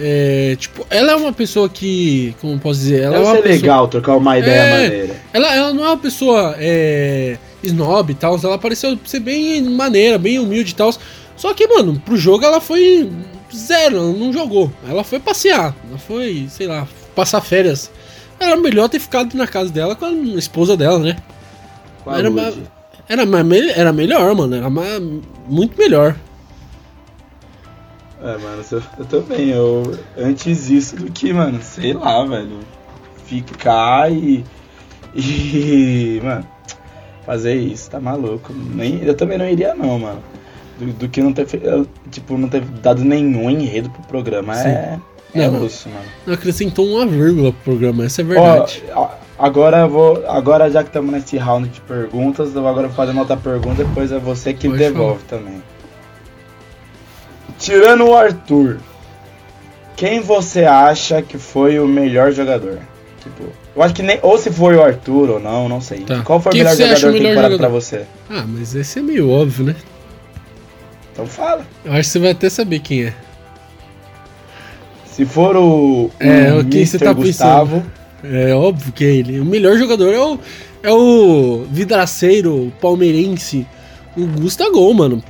É, tipo, ela é uma pessoa que. Como posso dizer? Ela Deve é uma ser pessoa, legal trocar uma ideia É. maneira. Ela, ela não é uma pessoa é, snob e tal, ela pareceu ser bem maneira, bem humilde e tal. Só que, mano, pro jogo ela foi zero, ela não jogou. Ela foi passear, ela foi, sei lá, passar férias. Era melhor ter ficado na casa dela com a esposa dela, né? Com a Era Era, era melhor, mano, era muito melhor. É, mano, eu, eu também. Eu, antes isso do que, mano, sei lá, velho. Ficar e. E. Mano, fazer isso, tá maluco. Nem, eu também não iria, não, mano. Do, do que não ter Tipo, não ter dado nenhum enredo pro programa. É. É Não, mano. Não acrescentou uma vírgula pro programa, essa é verdade. Ó, agora eu vou. Agora já que estamos nesse round de perguntas, eu agora vou fazer uma outra pergunta, depois é você que Pode devolve também. Tirando o Arthur, quem você acha que foi o melhor jogador? Tipo, eu acho que nem. Ou se foi o Arthur ou não, não sei. Tá. Qual foi Quem o melhor jogador melhor temporada jogador? pra você? Ah, mas esse é meio óbvio, né? Então fala. Eu acho que você vai até saber quem é. Se for o. É, o o que você Mr. tá Gustavo, É óbvio que é ele. O melhor jogador é o, é o vidraceiro palmeirense. O Gustavo, mano.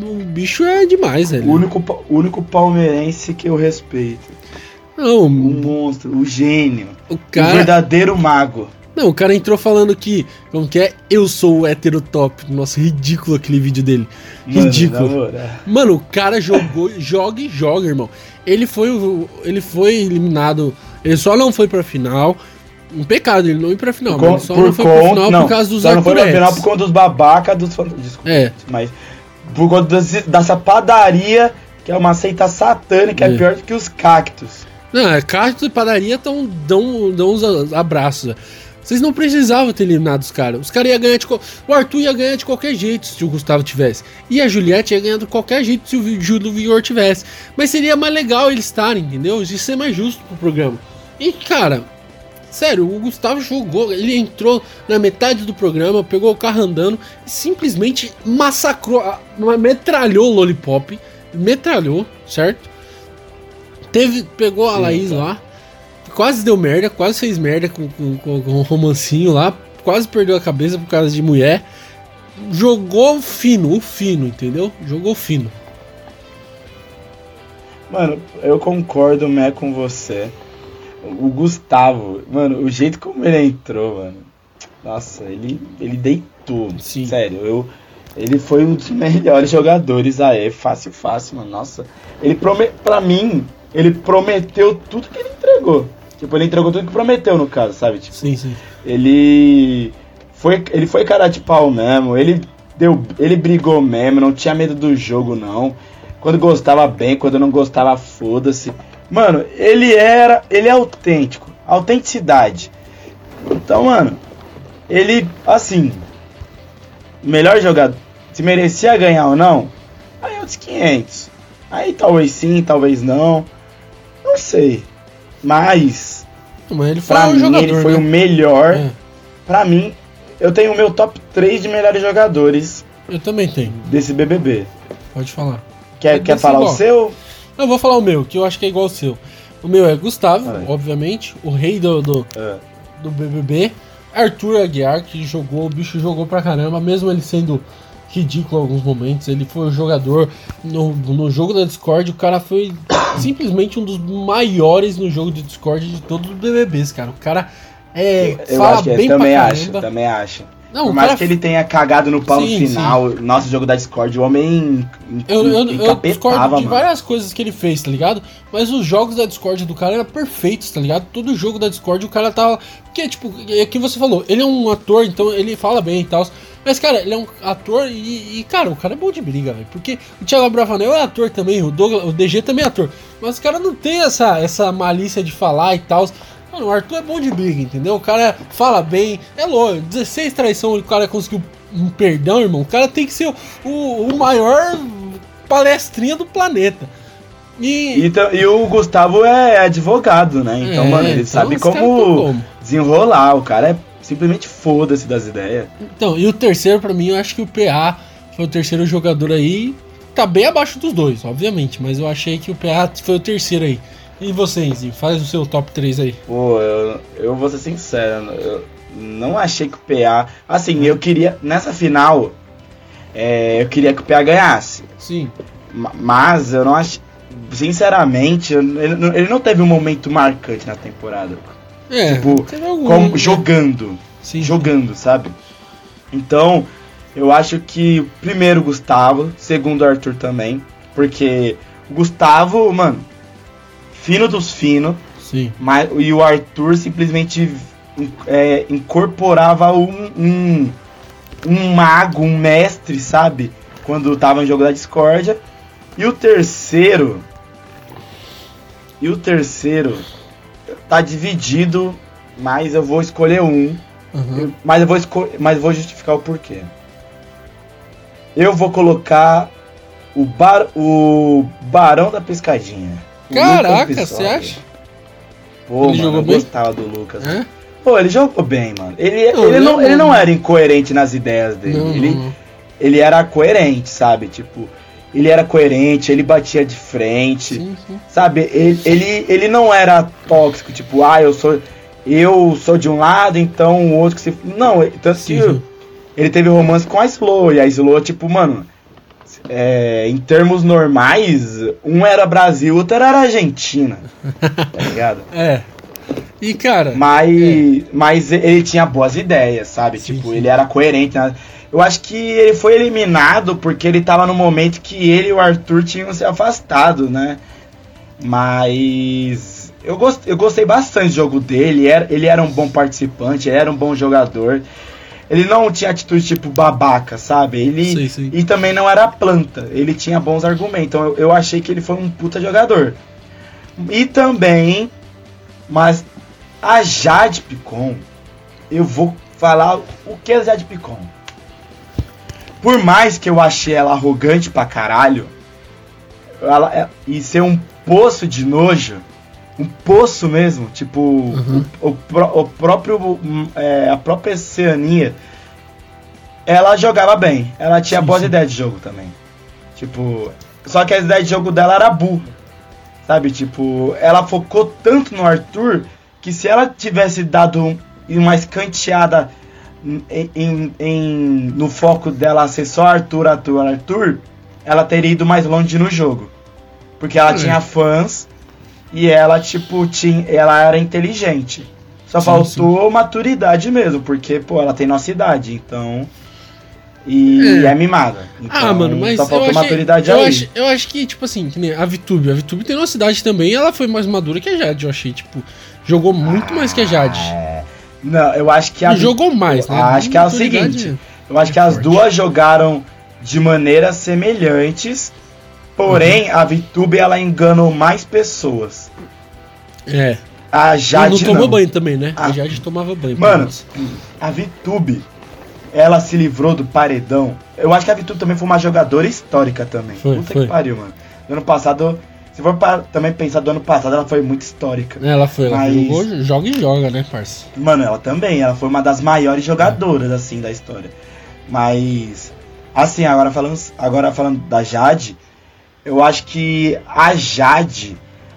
O bicho é demais, velho. o único, o único palmeirense que eu respeito. Não, O monstro, o gênio. o O cara. verdadeiro mago. Não, o cara entrou falando que. Como que é? Eu sou o hétero top. Nossa, ridículo aquele vídeo dele. Mano, Ridículo. moral. Mano, o cara jogou, joga e joga, irmão. Ele foi, ele foi eliminado. Ele só não foi pra final. Um pecado ele não ir pra final. Com- só não foi pra conta- final não, por causa dos só não foi pra final por conta dos babaca dos Desculpa, É. mas por conta dessa padaria que é uma seita satânica, é, É. pior do que os cactos. Não, é cacto e padaria tão, dão, dão uns abraços. Vocês não precisavam ter eliminado os caras. Os caras iam ganhar de. O Arthur ia ganhar de qualquer jeito se o Gustavo tivesse. E a Juliette ia ganhar de qualquer jeito se o Júlio Vigor tivesse. Mas seria mais legal eles estarem, entendeu? Isso ser mais justo pro programa. E, cara, sério, o Gustavo jogou. Ele entrou na metade do programa, pegou o carro andando e simplesmente massacrou, metralhou o Lollipop. Metralhou, certo? Teve, pegou a Laís lá, quase deu merda, quase fez merda com, com, com, o romancinho lá, quase perdeu a cabeça por causa de mulher. Jogou fino, o fino, entendeu? Jogou fino. Mano, eu concordo, né, com você. O Gustavo, mano, o jeito como ele entrou, mano. Nossa, ele, ele deitou. Sim. Sério, eu, ele foi um dos melhores jogadores aí, fácil, fácil, mano. Nossa, ele prome, pra mim, ele prometeu tudo que ele entregou. Tipo, ele entregou tudo que prometeu, no caso, sabe? Tipo, Sim, sim. ele foi, ele foi cara de pau mesmo, ele deu, ele brigou mesmo, não tinha medo do jogo não. Quando gostava bem, quando não gostava foda-se. Mano, ele era, ele é autêntico, autenticidade. Então, mano, ele assim, melhor jogador, se merecia ganhar ou não, aí é outros 500. Aí talvez sim, talvez não. Não sei. Mas Mas ele foi Pra um mim, jogador, ele foi né? o melhor. É, Pra mim, eu tenho o meu top 3 de melhores jogadores eu também tenho, desse BBB. pode falar. Quer, quer falar igual. o seu? Eu vou falar o meu, que eu acho que é igual ao seu. O meu é Gustavo, Vai. obviamente, o rei do, do, É. do BBB. Arthur Aguiar, que jogou, o bicho jogou pra caramba, mesmo ele sendo ridículo em alguns momentos. Ele foi o jogador no, no jogo da Discord. O cara foi simplesmente um dos maiores no jogo de Discord de todos os BBBs, cara. O cara é, Eu fala acho que bem eu também acho, também acho. Não, Por mais cara que ele tenha cagado no pau Sim, no final, nosso jogo da Discord, o homem Eu, eu, eu discordo de mano. várias coisas que ele fez, tá ligado? Mas os jogos da Discord do cara eram perfeitos, tá ligado? Todo jogo da Discord o cara tava. Porque, tipo, é o que você falou, ele é um ator, então ele fala bem e tal. Mas, cara, ele é um ator e, e, cara, o cara é bom de briga, velho. Porque o Thiago Bravanel é ator também, o, Douglas, o DG também é ator. Mas o cara não tem essa, essa malícia de falar e tal. Mano, o Arthur é bom de briga, entendeu? O cara fala bem. É louco, 16 traição, o cara conseguiu um perdão, irmão. O cara tem que ser o, o, o maior palestrinha do planeta. E. E, e o Gustavo é advogado, né? Então, É, mano, ele então sabe como como. desenrolar. O cara é simplesmente foda-se das ideias. Então, e o terceiro, pra mim, eu acho que o PA foi o terceiro jogador aí. Tá bem abaixo dos dois, obviamente, mas eu achei que o PA foi o terceiro aí. E você, Enzi, faz o seu top 3 aí. Pô, eu, eu vou ser sincero, eu não achei que o PA. Assim, eu queria. Nessa final, é, eu queria que o PA ganhasse. Sim. Ma- Mas eu não acho. Sinceramente, ele não teve um momento marcante na temporada. É, Tipo, Como, né? jogando. Sim. Jogando, sabe? Então, eu acho que primeiro o Gustavo, segundo Arthur também. Porque o Gustavo, mano, fino dos finos. Sim. Mas, e o Arthur simplesmente é, incorporava um, um, um mago, um mestre, sabe? Quando tava em jogo da discórdia. E o terceiro. E o terceiro tá dividido, mas eu vou escolher um. Aham. Eu- mas, eu vou mas eu vou justificar o porquê. Eu vou colocar o, bar, o Barão da Pescadinha. Caraca, você acha? Pô, Ele mano, jogou eu bem? gostava do Lucas. É? Pô, ele jogou bem, mano. Ele, Não, ele, não, ele não era incoerente nas ideias dele. Não, ele, não. ele era coerente, sabe? Tipo, ele era coerente, ele batia de frente. Sim, sim. Sabe? Ele, ele, ele não era tóxico, tipo, ah, eu sou. Eu sou de um lado, então o outro que se. Não, tanto Sim, que ele teve romance com a Slow, e a Slow, tipo, mano. é, em termos normais, um era Brasil, outro era Argentina. Tá ligado? É. E, cara. Mas, mas ele tinha boas ideias, sabe? Sim, tipo, sim. ele era coerente. né? Eu acho que ele foi eliminado porque ele tava no momento que ele e o Arthur tinham se afastado, né? Mas eu, gost, eu gostei bastante do jogo dele. Ele era, ele era um bom participante, era um bom jogador. ele não tinha atitude tipo babaca, sabe? Ele Sei, sei. e também não era planta. Ele tinha bons argumentos. Então eu, eu achei que ele foi um puta jogador. E também, mas a Jade Picon, eu vou falar o que é a Jade Picon. Por mais que eu achei ela arrogante pra caralho, ela é- e ser um poço de nojo, um poço mesmo, tipo Uhum. o, o o próprio hum, é, a própria Oceania, ela jogava bem, ela tinha Sim, boas sim. ideias de jogo também. Tipo, só que a ideia de jogo dela era burra. Sabe, tipo, ela focou tanto no Arthur que se ela tivesse dado um- uma escanteada em, em- em- no foco dela ser só Arthur, Arthur, Arthur, ela teria ido mais longe no jogo. Porque ela É. tinha fãs e ela, tipo, tinha, ela era inteligente. Só Sim, faltou maturidade mesmo, porque, pô, ela tem nossa idade, então. E É. é, mimada. Então, ah, mano, mas só eu faltou achei, maturidade eu, aí. acho, eu acho que, tipo assim, que nem a VTube. A VTube tem nossa idade também e ela foi mais madura que a Jade, eu achei. Tipo, jogou muito mais que a Jade. É. Não, eu acho que a. E jogou mais, né? Acho que é o seguinte, né? Eu acho que É as duas jogaram de maneiras semelhantes, porém Uhum. a VTube ela enganou mais pessoas. É. A Jade não tomou não. banho também, né? A Ah. Jade tomava banho. Mano, a VTube ela se livrou do paredão. Eu acho que a VTube também foi uma jogadora histórica também. Foi, Puta foi. que pariu, mano. No ano passado, se for pra também pensar do ano passado, ela foi muito histórica. É, ela foi, ela Mas- jogou, joga e joga, né, parça? Mano, ela também, ela foi uma das maiores jogadoras, assim, da história. Mas, assim, agora falando, agora falando da Jade, eu acho que a Jade,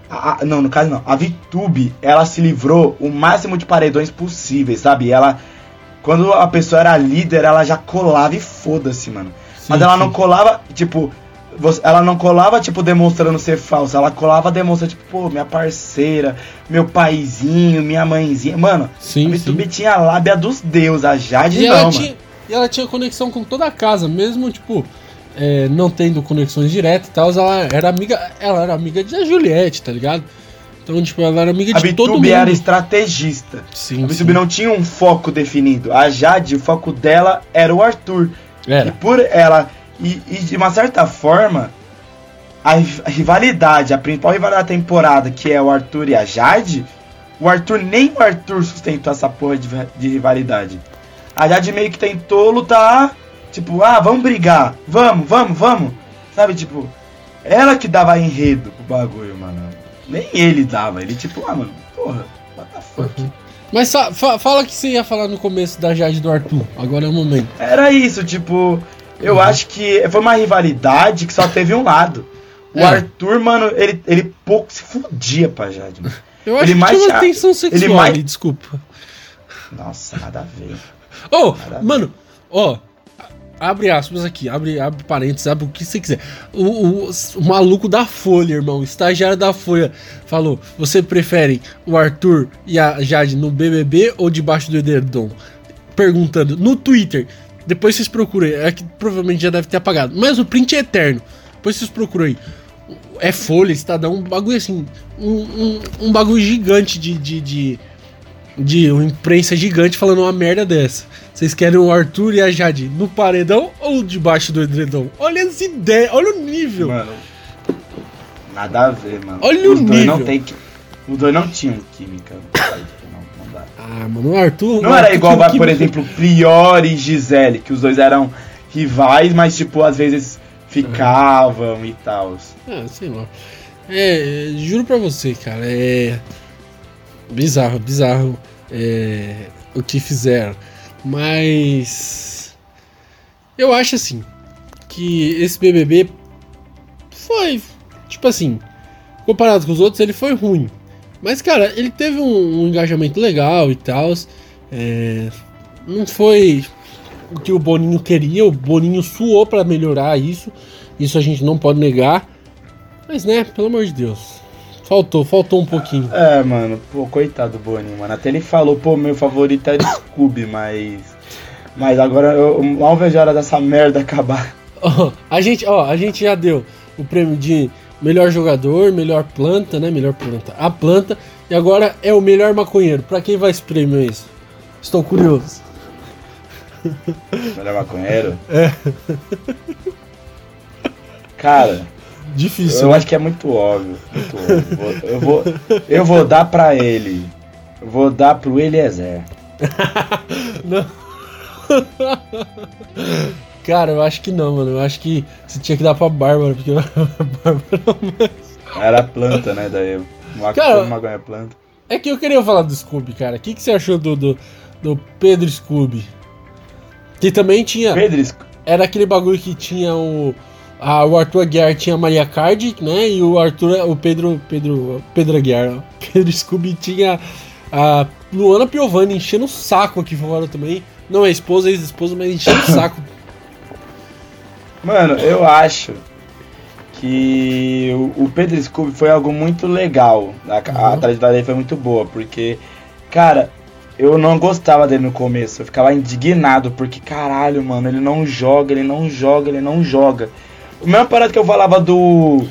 a- não, no caso não, a VTube, ela se livrou o máximo de paredões possíveis, sabe? Ela, quando a pessoa era líder, ela já colava e foda-se, mano. Mas Sim, ela sim. não colava, tipo, ela não colava, tipo, demonstrando ser falsa. Ela colava demonstrando, tipo, pô, minha parceira, meu paizinho, minha mãezinha. Mano, Sim, a sim. Tinha a lábia dos deuses, a Jade E não, ela, tinha, e ela tinha conexão com toda a casa, mesmo, tipo, é, não tendo conexões diretas e tal, ela era amiga. Ela era amiga da Juliette, tá ligado? Então, tipo, ela era amiga A de todo mundo. VTube era estrategista. Sim, A sim. VTube não tinha um foco definido. A Jade, o foco dela era o Arthur. E Era. por ela. E, e de uma certa forma, a, ri- a rivalidade, a principal rivalidade da temporada, que é o Arthur e a Jade, o Arthur, nem o Arthur sustentou essa porra de, de rivalidade. A Jade meio que tentou lutar, tipo, ah, vamos brigar, vamos, vamos, vamos. Sabe, tipo, ela que dava enredo pro bagulho, mano. Nem ele dava, ele tipo, ah, mano, porra, what the fuck. Uhum. Mas fa- fa- fala que você ia falar no começo da Jade do Arthur. Agora é o momento. Era isso, tipo, eu Uhum. acho que foi uma rivalidade que só teve um lado. O É. Arthur, mano, ele, ele pouco se fudia pra Jade. mano. Eu acho Ele que mais tinha uma tensão sexual ele mais- desculpa. Nossa, nada a ver. Ô, Caralho. mano, ó. Abre aspas aqui, abre, abre parênteses, abre o que você quiser. O, o- o maluco da Folha, irmão, o estagiário da Folha, falou: você prefere o Arthur e a Jade no BBB ou debaixo do edredom? Perguntando no Twitter. Depois vocês procuram aí, é que provavelmente já deve ter apagado. Mas o print é eterno. Depois vocês procuram aí. É Folha, Estadão, um bagulho assim. Um, um, um bagulho gigante de, de, de, de uma imprensa gigante falando uma merda dessa. Vocês querem o Arthur e a Jade no paredão ou debaixo do edredom? Olha as ideias, olha o nível. Mano, nada a ver, mano. Olha o Os dois não nível. tem. Os dois não tinham química. Ah, mano, o Arthur. Não era igual, que- que- por exemplo, Prior e Gisele, que os dois eram rivais, mas tipo, às vezes ficavam e tal. Ah, sei lá. É, é, juro pra você, cara, é. Bizarro, bizarro é, o que fizeram. Mas. Eu acho assim. Que esse BBB foi. Tipo assim. Comparado com os outros, ele foi ruim. Mas, cara, ele teve um, um engajamento legal e tal. É, não foi o que o Boninho queria. O Boninho suou pra melhorar isso. Isso a gente não pode negar. Mas, né, pelo amor de Deus. Faltou, faltou um pouquinho. É, mano, pô, coitado do Boninho, mano. Até ele falou, pô, meu favorito era Scooby, mas. Mas agora eu mal vejo a hora dessa merda acabar. Ó, a gente, ó, a gente já deu o prêmio de melhor jogador, melhor planta, né? Melhor planta. A planta. E agora é o melhor maconheiro. Pra quem vai esse prêmio isso? Estou curioso. Melhor maconheiro? É. Cara. Difícil. Eu né? acho que é muito óbvio. Muito óbvio. Eu vou, eu vou dar pra ele. Eu vou dar pro Eliezer. não. Cara, eu acho que não, mano. Eu acho que você tinha que dar pra Bárbara, porque a Bárbara Era planta, né? Daí uma, cara, uma planta. É que eu queria falar do Scooby, cara. O que, que você achou do, do, do Pedro Scooby? Que também tinha. Pedro Era aquele bagulho que tinha o. A, o Arthur Aguiar tinha a Maria Card, né? E o Arthur. O Pedro. Pedro. Pedro Aguiar. Pedro Scooby tinha a Luana Piovani enchendo o saco aqui fora também. Não é esposa, é ex-esposa, mas enchendo o saco Mano, eu acho que o, Pedro Scooby foi algo muito legal. A, uhum. a trajetória dele foi muito boa, porque, cara, eu não gostava dele no começo. Eu ficava indignado, porque, caralho, mano, ele não joga, ele não joga, ele não joga. O mesmo parado que eu falava do.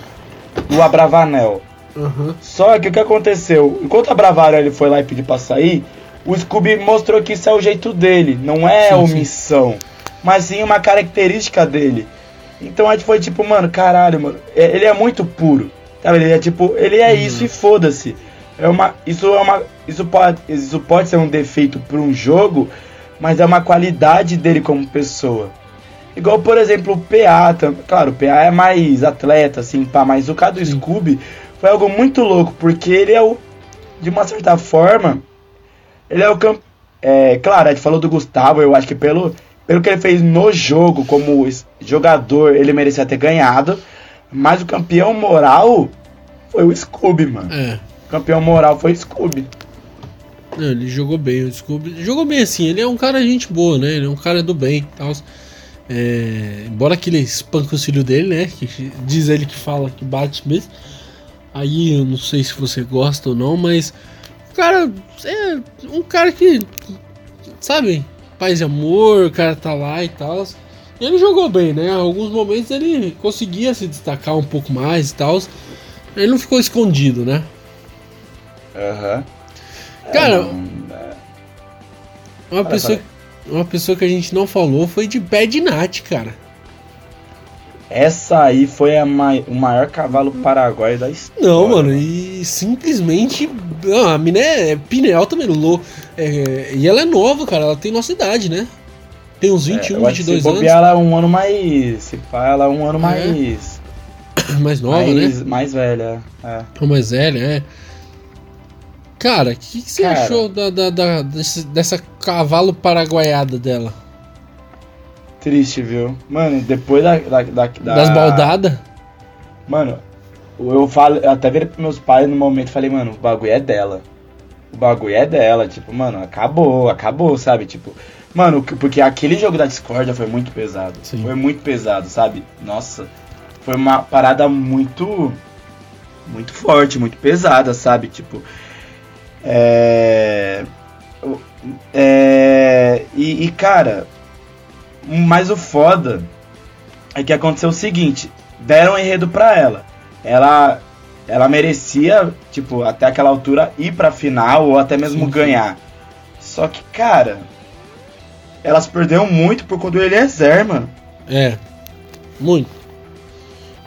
do Abravanel. Uhum. Só que o que aconteceu? Enquanto o Abravanel ele foi lá e pediu pra sair, o Scooby mostrou que isso é o jeito dele, não é sim, omissão, sim. mas sim uma característica dele. Então a gente foi tipo, mano, caralho, mano. É, ele é muito puro. Sabe? Ele é tipo, ele é isso e foda-se. É uma, isso é uma, isso pode, isso pode ser um defeito para um jogo, mas é uma qualidade dele como pessoa. Igual, por exemplo, o PA, claro, o PA é mais atleta, assim, pá, mas o caso do Scooby foi algo muito louco, porque ele é o, de uma certa forma, ele é o campo. É, claro, a gente falou do Gustavo, eu acho que pelo, pelo que ele fez no jogo, como jogador, ele merecia ter ganhado. Mas o campeão moral foi o Scooby, mano. É. O campeão moral foi o Scooby. Não, ele jogou bem, o Scooby. Jogou bem assim, ele é um cara de gente boa, né? Ele é um cara do bem tal. É, embora que ele espanca o filho dele, né? Que diz ele que fala que bate mesmo. Aí eu não sei se você gosta ou não, mas. Cara, é um cara que. Sabe? paz e amor, o cara tá lá e tal. E ele jogou bem, né? Em alguns momentos ele conseguia se destacar um pouco mais e tal. Ele não ficou escondido, né? Aham. Uhum. Cara, é, uma, pessoa, uma pessoa que a gente não falou foi de Bad Nat, cara. Essa aí foi mai o maior cavalo paraguaio da história. Não, mano, e simplesmente. Não, a mina é, é Pinel também, Lô. É, e ela é nova, cara, ela tem nossa idade, né? Tem uns 21, é, 22 anos. Se ela é um ano mais. Se pá, ela é um ano é. mais. Mais nova, mais, né? Mais velha. É. Ou mais velha, é. Cara, o que, que, você cara, achou da, da, da desse, dessa cavalo paraguaiada dela? Triste, viu? Mano, depois da. da, da das baldadas? Mano, eu falo, eu até virei pros meus pais no momento e falei, mano, o bagulho é dela. O bagulho é dela, tipo, mano, acabou, acabou, sabe? Tipo, mano, porque aquele jogo da Discordia foi muito pesado. Sim. Foi muito pesado, sabe? Nossa, foi uma parada muito. Muito forte, muito pesada, sabe? Tipo. É. É. E, e cara, mas o foda é que aconteceu o seguinte: deram um enredo pra ela. Ela ela merecia, tipo, até aquela altura ir pra final ou até mesmo sim, ganhar. Só que, cara, elas perderam muito por conta do Eliezer, mano. É. Muito.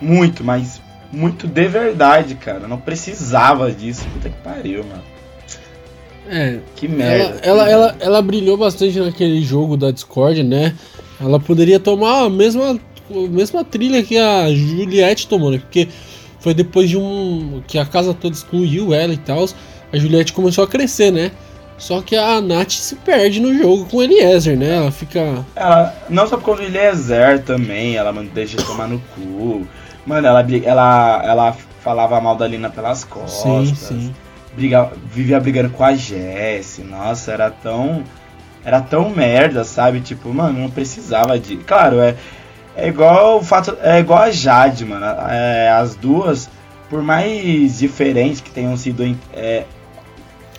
Muito, mas muito de verdade, cara. Não precisava disso. Puta que pariu, mano. É. Que merda. Ela, ela, ela, ela, brilhou bastante naquele jogo da Discord, né? Ela poderia tomar a mesma, a mesma trilha que a Juliette tomou, né? Porque foi depois de um. que a casa toda excluiu ela e tal. A Juliette começou a crescer, né? Só que a Nath se perde no jogo com o Eliezer, né? Ela fica. Ela, não só por causa do Eliezer também, ela deixa de tomar no cu. Mano, ela, ela, ela falava mal da Lina pelas costas. Sim, sim. Briga, vivia brigando com a Jess. Nossa, era tão era tão merda, sabe? Tipo, mano, não precisava de. Claro, é, é igual o fato. É igual a Jade, mano. É, as duas, por mais diferentes que tenham sido. É,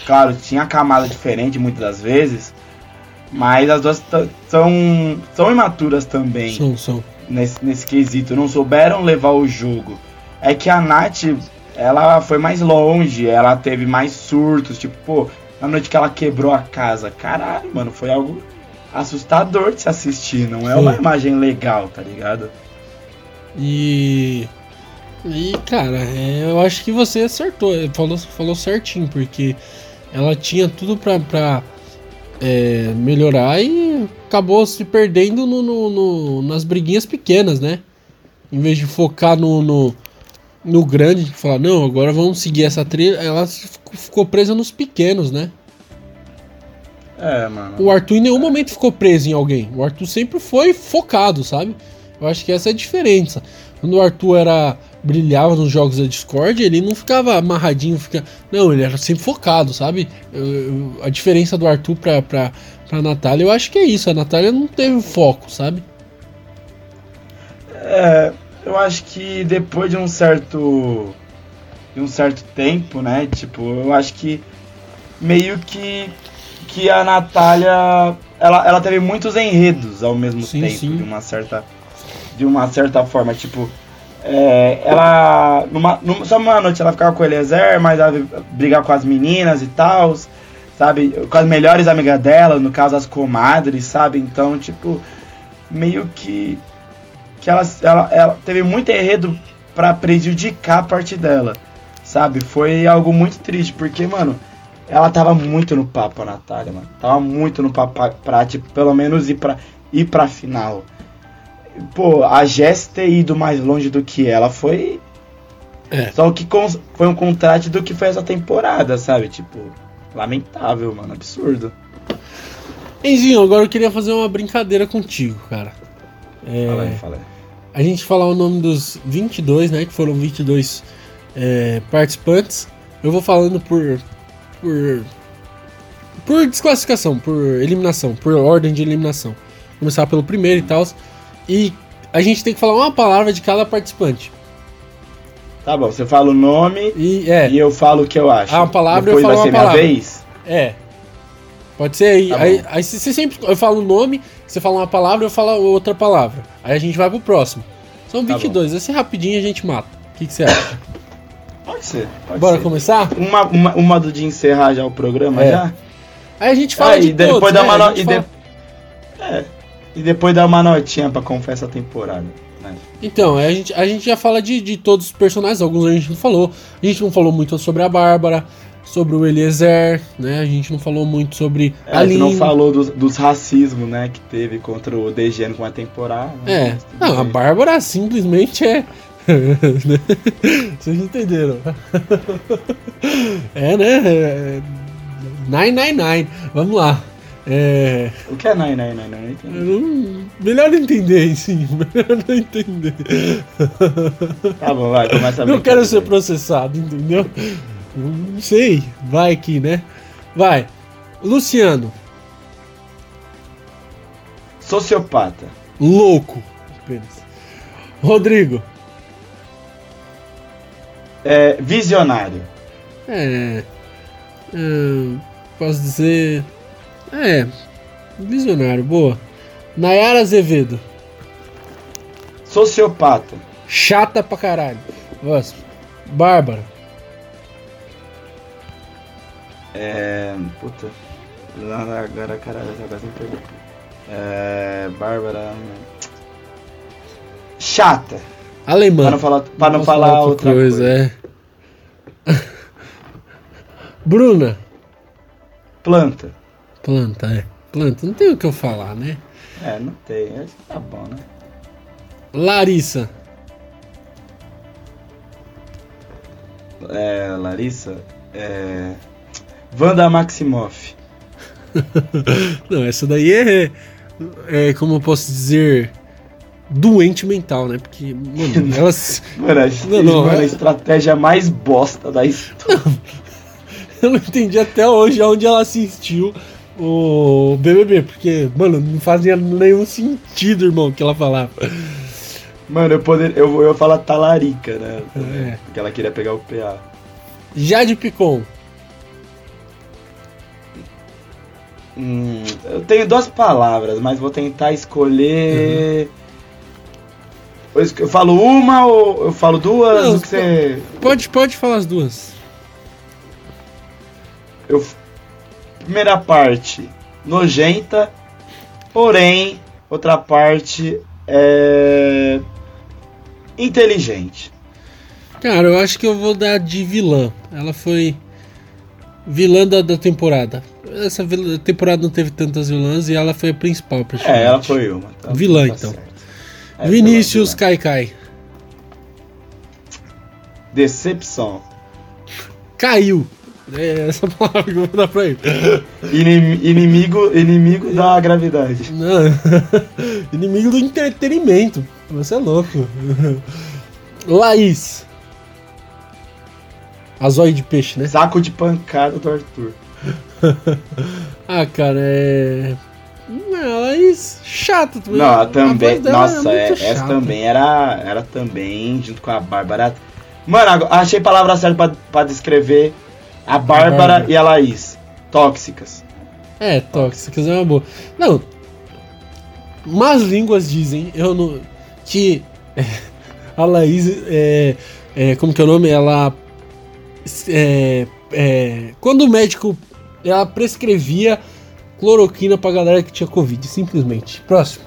claro, tinha camada diferente muitas das vezes. Mas as duas são, são imaturas também. São, são. Nesse, nesse quesito. Não souberam levar o jogo. É que a Nath, ela foi mais longe, ela teve mais surtos. Tipo, pô, na noite que ela quebrou a casa. Caralho, mano, foi algo assustador de se assistir, não é uma Sim. imagem legal, tá ligado? E. E, cara, é, eu acho que você acertou, falou, falou certinho, porque ela tinha tudo pra, pra é, melhorar e acabou se perdendo no, no- no- nas briguinhas pequenas, né? Em vez de focar no, no, no grande, de falar, não, agora vamos seguir essa trilha, ela ficou- ficou presa nos pequenos, né? É, mano. O Arthur em nenhum momento ficou preso em alguém. O Arthur sempre foi focado, sabe? Eu acho que essa é a diferença. Quando o Arthur era brilhava nos jogos da Discord, ele não ficava amarradinho, fica... não, ele era sempre focado, sabe? Eu- eu- a diferença do Arthur pra, pra, pra Natália, eu acho que é isso. A Natália não teve foco, sabe? É, eu acho que depois de um certo. De um certo tempo, né? Tipo, eu acho que meio que. Que a Natália. Ela, ela teve muitos enredos ao mesmo Sim, tempo, sim. de uma certa. De uma certa forma. Tipo. É, ela. Numa, numa, só uma noite ela ficava com o Eliezer, mas ela ia brigar com as meninas e tal. Sabe? Com as melhores amigas dela, no caso as comadres, sabe? Então, tipo. Meio que que ela, ela, ela teve muito enredo pra prejudicar a parte dela, sabe? Foi algo muito triste, porque, mano, ela tava muito no papo, a Natália, mano. Tava muito no papo pra, tipo, pelo menos ir pra, ir pra final. Pô, a Jess ter ido mais longe do que ela foi. É. Só que foi um contraste do que foi essa temporada, sabe? Tipo, lamentável, mano, absurdo. Enzinho, agora eu queria fazer uma brincadeira contigo, cara. É, Fala aí, fala aí. a gente falar o nome dos 22, né? Que foram 22 é, participantes. Eu vou falando por. por. por desclassificação, por eliminação, por ordem de eliminação. Começar pelo primeiro e tal. E a gente tem que falar uma palavra de cada participante. Tá bom, você fala o nome E é, e eu falo o que eu acho. Ah, uma palavra, eu Depois falo vai uma ser minha palavra. vez? é. Pode ser aí. Tá aí, aí você sempre. Eu falo o nome, você fala uma palavra, eu falo outra palavra. Aí a gente vai pro próximo. São Tá 22. Esse rapidinho a gente mata. O que, que você acha? Pode ser. Pode Bora ser. começar? Uma, uma, uma do de encerrar já o programa É. já? Aí a gente fala Ah, de e depois todos, dá né? uma A no- gente e, fala- de- é, e depois dá uma notinha pra confessar a temporada. né? Então, aí a gente, a gente já fala de, de todos os personagens, alguns a gente não falou. A gente não falou muito sobre a Bárbara, sobre o Eliezer, né? A gente não falou muito sobre É, a você não Lin. falou dos, dos racismos, né, que teve contra o DGN com a temporada. É, mas tudo não, a. Bárbara simplesmente é. Vocês entenderam? É, né? É... 999. Vamos lá. É... O que é 999? Não eu entendi. não- Melhor entender, sim. Melhor não entender. Tá bom, vai, começa a Não quero ser processado, entendeu? Não sei. Vai aqui, né? Vai. Luciano. Sociopata. Louco. Apenas. Rodrigo. É, visionário. É. hum, posso dizer. É. Visionário, boa. Nayara Azevedo. Sociopata. Chata pra caralho. Nossa. Bárbara. É. Puta. Agora, caralho, agora me pegou. É. Bárbara. Chata. Alemã. Pra não falar, pra não posso falar outra coisa. é. Bruna. Planta. Planta, é. Planta. Não tem o que eu falar, né? É, não tem. Acho que tá bom, né? Larissa. É, Larissa. É. Wanda Maximoff. Não, essa daí é. É, como eu posso dizer. Doente mental, né? Porque, mano, elas. Mano, a, Não, não, mano, é- a estratégia mais bosta da história. Eu não entendi até hoje aonde ela assistiu o BBB, porque, mano, não fazia nenhum sentido, irmão, o que ela falava. Mano, eu, poder, eu, eu falar talarica, né? É. Porque ela queria pegar o PA. Jade Picon. Hum, eu tenho duas palavras, mas vou tentar escolher. Eu es- Eu falo uma ou eu falo duas? Não, o que você. Pode, pode falar as duas. Eu... Primeira parte, nojenta. Porém, outra parte é inteligente. Cara, eu acho que eu vou dar de vilã. Ela foi vilã da, da temporada. Essa vil- temporada não teve tantas vilãs e ela foi a principal, praticamente. É, ela foi uma. tá- Vilã, tá então. É, Vinícius Kai Kai. vilã. Decepção. Caiu. É essa palavra que eu vou dar pra ele. Inim- inimigo, inimigo da gravidade. Não. Inimigo do entretenimento. Você é louco. Laís. Azóio de peixe, né? Saco de pancada do Arthur. Ah, cara, é. Não, a Laís, chata também. Não, ela também. Nossa, é é- essa também era, era também, junto com a Bárbara. Mano, achei palavra certa pra, pra descrever a Bárbara, Bárbara. e a Laís. Tóxicas. É, tóxicas é uma boa. Não. Más línguas dizem, eu não. Que a Laís é, é, Como que é o nome? Ela. É, é, quando o médico. Ela prescrevia cloroquina pra galera que tinha Covid, simplesmente. Próximo.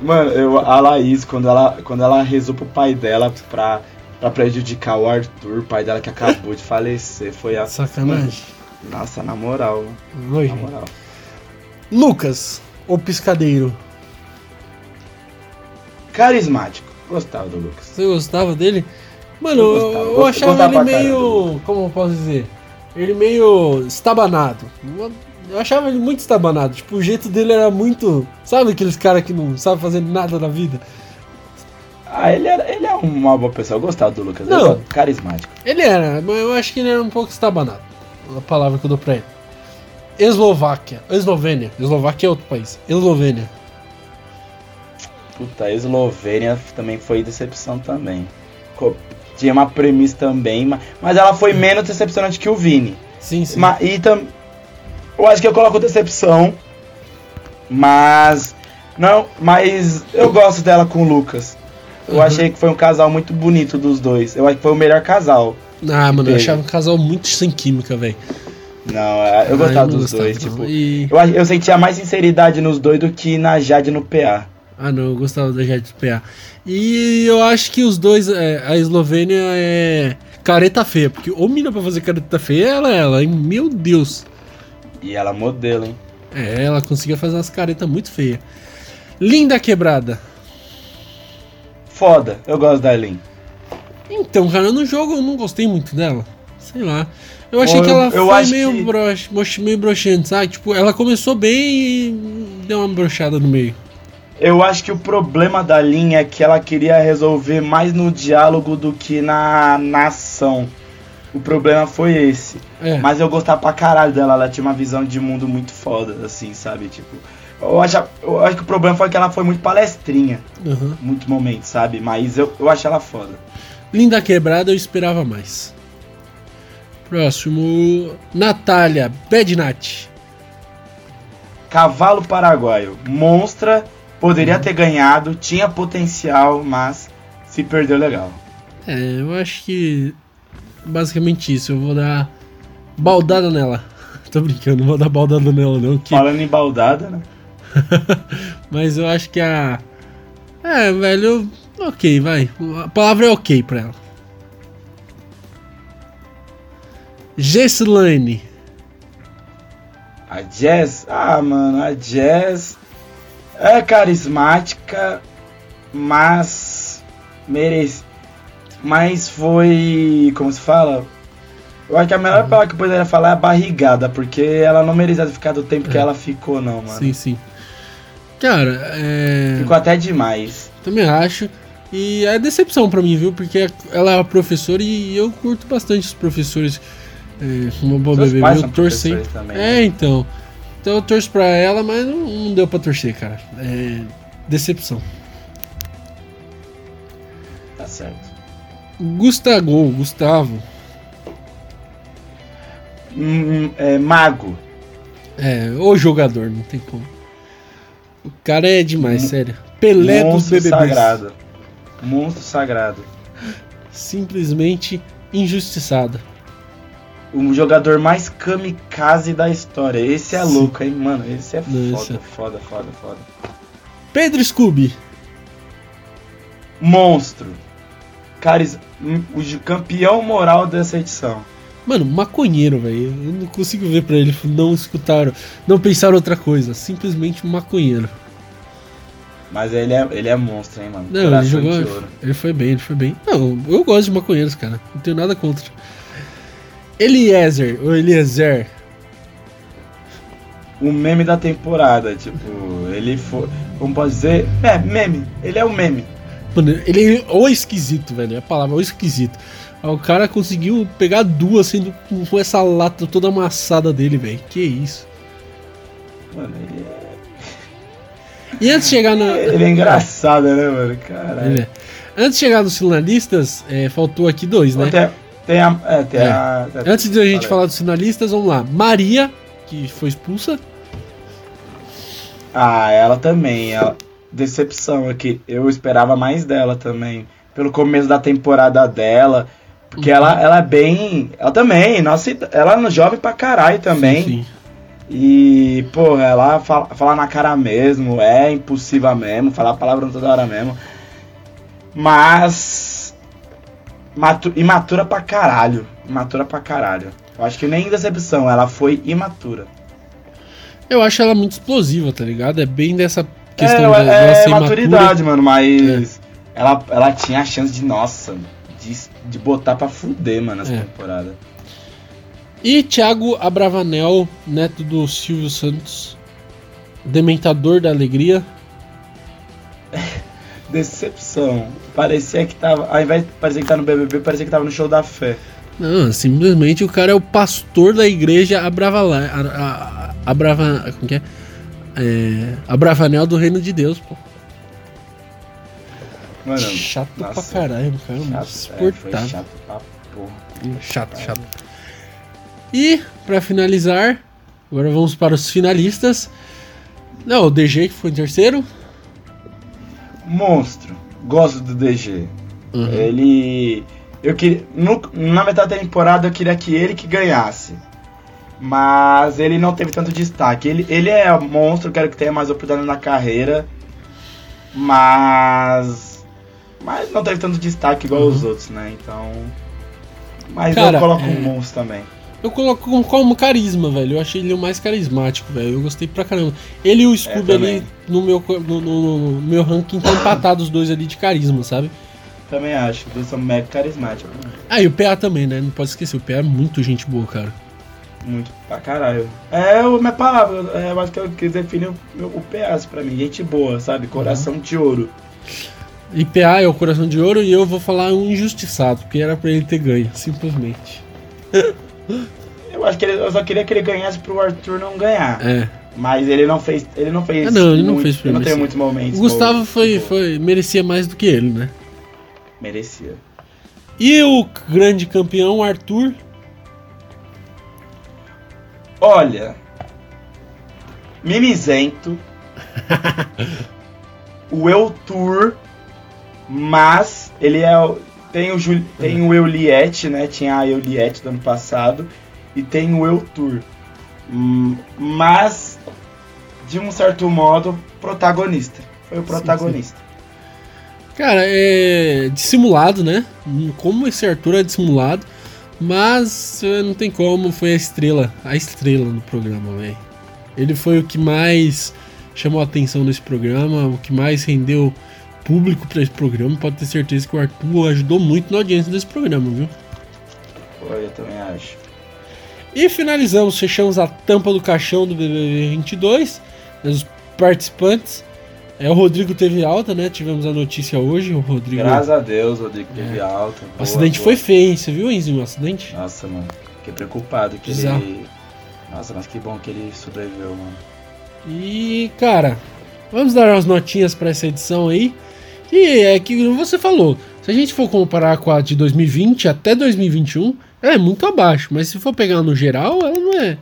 Mano, eu, a Laís, quando ela, quando ela rezou pro pai dela pra, pra prejudicar o Arthur, pai dela que acabou de falecer, foi a. Sacanagem. Nossa, na moral. Oi, Na moral. Lucas, o piscadeiro. Carismático. Gostava do Lucas. Você gostava dele? Mano, Eu eu, gostava, eu gost- achava gostava ele meio. Como eu posso dizer? Ele meio estabanado. Eu- Eu achava ele muito estabanado. Tipo, o jeito dele era muito. Sabe aqueles caras que não sabem fazer nada na vida? Ah, ele, era, ele é uma boa pessoa. Eu gostava do Lucas. Não. Ele é carismático. Ele era, mas eu acho que ele era um pouco estabanado. A palavra que eu dou pra ele. Eslováquia. Eslovênia. Eslováquia é outro país. Eslovênia. Puta, a Eslovênia também foi decepção também. Tinha uma premissa também, ma- mas ela foi menos decepcionante que o Vini. Sim, sim. Ma- e tam, eu acho que eu coloco decepção, mas não, mas eu gosto dela com o Lucas. Eu Uhum. achei que foi um casal muito bonito dos dois. Eu acho que foi o melhor casal. Ah, mano, eu teve. achava um casal muito sem química, velho. Não, é, eu Ah, gostava dos gostava, dois, tipo. E- Eu, eu sentia mais sinceridade nos dois do que na Jade no PA. Ah, não, eu gostava da Jade PA. E eu acho que os dois, é, a Eslovênia é careta feia, porque ou mina pra fazer careta feia, ela é ela, hein? Meu Deus. E ela modelo, hein? É, ela conseguia fazer umas caretas muito feias. Linda quebrada. Foda, eu gosto da Eileen. Então, cara, no jogo eu não gostei muito dela. Sei lá. Eu achei Pô, que ela eu foi meio, que- brox, meio broxante, sabe? Tipo, ela começou bem e deu uma brochada no meio. Eu acho que o problema da linha é que ela queria resolver mais no diálogo do que na, na ação. O problema foi esse. É. Mas eu gostava pra caralho dela, ela tinha uma visão de mundo muito foda, assim, sabe? Tipo, eu acho, eu acho que o problema foi que ela foi muito palestrinha, Uhum. muito momento, sabe? Mas eu, eu acho ela foda. Linda quebrada, eu esperava mais. Próximo. Natália Bednat. Cavalo paraguaio, monstra, poderia ter ganhado, tinha potencial, mas se perdeu legal. É, eu acho que. Basicamente isso. Eu vou dar. Baldada nela. Tô brincando, não vou dar baldada nela, não. Que... Falando em baldada, né? Mas eu acho que a. É, velho. Ok, vai. A palavra é ok pra ela. Gesslaine. A Jazz, ah, mano, a Jazz é carismática, mas merece. Mas foi. Como se fala? Eu acho que a melhor Uhum. palavra que eu poderia falar é barrigada, porque ela não merecia ficar do tempo que É. ela ficou, não, mano. Sim, sim. Cara, é. Ficou até demais. Também acho. E é decepção pra mim, viu? Porque ela é uma professora e eu curto bastante os professores. É, boa Seus bebê. Eu torço sempre. também, É, né? então. Então eu torço pra ela, mas não, não deu pra torcer, cara. É. Decepção. Tá certo. Gustavo, Gustavo. Hum, é, mago. É, o jogador, não tem como. O cara é demais, Mon- sério. Pelé dos Monstro BBBs. sagrado. Monstro sagrado. Simplesmente injustiçado. o jogador mais kamikaze da história. Esse é Sim. louco, hein, mano? Esse é Não, foda, é- foda, foda, foda. Pedro Scooby. Monstro. Caris... O campeão moral dessa edição. Mano, maconheiro, velho. Eu não consigo ver pra ele não escutar, não pensar outra coisa. Simplesmente maconheiro. Mas ele é, ele é monstro, hein, mano? Não, ele Coração jogou. de ouro. Ele foi bem, ele foi bem. Não, eu gosto de maconheiros, cara. Não tenho nada contra. Eliezer, ou Eliezer. O meme da temporada, tipo, ele foi. Como pode dizer? É, meme. Ele é o meme. Mano, ele é o esquisito, velho. É a palavra, o esquisito. Aí O cara conseguiu pegar duas sendo com essa lata toda amassada dele, velho. Que isso. Mano, ele é. E antes de chegar na. Ele é engraçado, né, mano? Caralho. É. Antes de chegar nos finalistas, é, faltou aqui dois, né? Tem, tem a. É, tem É. a. Antes de a gente falar dos finalistas, vamos lá. Maria, que foi expulsa. Ah, ela também. Ela... Decepção aqui. Eu esperava mais dela também. Pelo começo da temporada dela. Porque Uhum. ela, ela é bem. Ela também. Nossa, ela é jovem pra caralho também. Sim, sim. E, porra, ela fala, fala na cara mesmo, é impulsiva mesmo, falar palavrão toda hora mesmo. Mas. Matu, imatura pra caralho. Imatura pra caralho. Eu acho que nem decepção, ela foi imatura. Eu acho ela muito explosiva, tá ligado? É bem dessa questão é, de é, ser maturidade, imatura. mano, mas. Ela, ela tinha a chance de, nossa, de, de botar pra fuder, mano, essa É. temporada. E Thiago Abravanel, neto do Silvio Santos, dementador da alegria. Decepção. Parecia que tava. Ao invés de parecer que tá no BBB, parecia que tava no show da fé. Não, simplesmente o cara é o pastor da igreja Abravala, a, a, Abrava, como que é? é? Abravanel do reino de Deus, pô. Mano, chato nossa, pra caralho, cara. chato, é, insuportável. chato pra porra. Chato, chato. E, pra finalizar, agora vamos para os finalistas. Não, o DG que foi em terceiro. Monstro. Gosto do DG. Uhum. Ele. Eu queria. no- na metade da temporada eu queria que ele que ganhasse. Mas ele não teve tanto destaque. Ele, ele é monstro, quero que tenha mais oportunidade na carreira. Mas. Mas não teve tanto destaque igual os outros, né? Então. Mas Cara, eu coloco é- um monstro também. Eu coloco como, como carisma, velho. Eu achei ele o mais carismático, velho. Eu gostei pra caramba. Ele e o Scooby também. ali no meu, no, no- no meu ranking estão empatados os dois ali de carisma, sabe? Também acho. Os dois são mega carismáticos. Ah, e o PA também, né? Não pode esquecer. O PA é muito gente boa, cara. Muito pra caralho. É a minha palavra, é, eu acho que é o que define o, o PS pra mim. Gente boa, sabe? Coração de ouro. E PA é o coração de ouro e eu vou falar um injustiçado, porque era pra ele ter ganho, simplesmente. Eu acho que ele, eu só queria que ele ganhasse pro Arthur não ganhar. É. Mas ele não fez. Ele não fez. Ah, não, ele não muito- fez pra Ele não teve muitos momentos. O Gustavo foi, foi, merecia mais do que ele, né? Merecia. E o grande campeão, Arthur. Olha. Mimizento. o Eltur. Mas ele é. o- Tem o, Jul, tem o Euliette, né? Tinha a Euliette do ano passado. E tem o Eltur. Hum, Mas, de um certo modo, protagonista. Foi o Sim, protagonista. Cara, é dissimulado, né? Como esse Arthur é dissimulado. Mas eh, não tem como, foi a estrela, a estrela do programa, velho. Ele foi o que mais chamou a atenção nesse programa, o que mais rendeu público pra esse programa. Pode ter certeza que o Arthur ajudou muito na audiência desse programa, viu? Foi, eu também acho. E finalizamos, fechamos a tampa do caixão do BBB 22. né, Os participantes. É, o Rodrigo teve alta, né? Tivemos a notícia hoje. O Rodrigo. Graças a Deus, Rodrigo teve alta. O acidente foi feio, hein? Você viu, Enzinho, o acidente? Nossa, mano. Fiquei preocupado que Bizarro. ele. Nossa, mas que bom que ele sobreviveu, mano. E, cara, vamos dar umas notinhas pra essa edição aí. E é que você falou, se a gente for comparar com a de 2020 até 2021, ela é muito abaixo, mas se for pegar no geral, ela não é,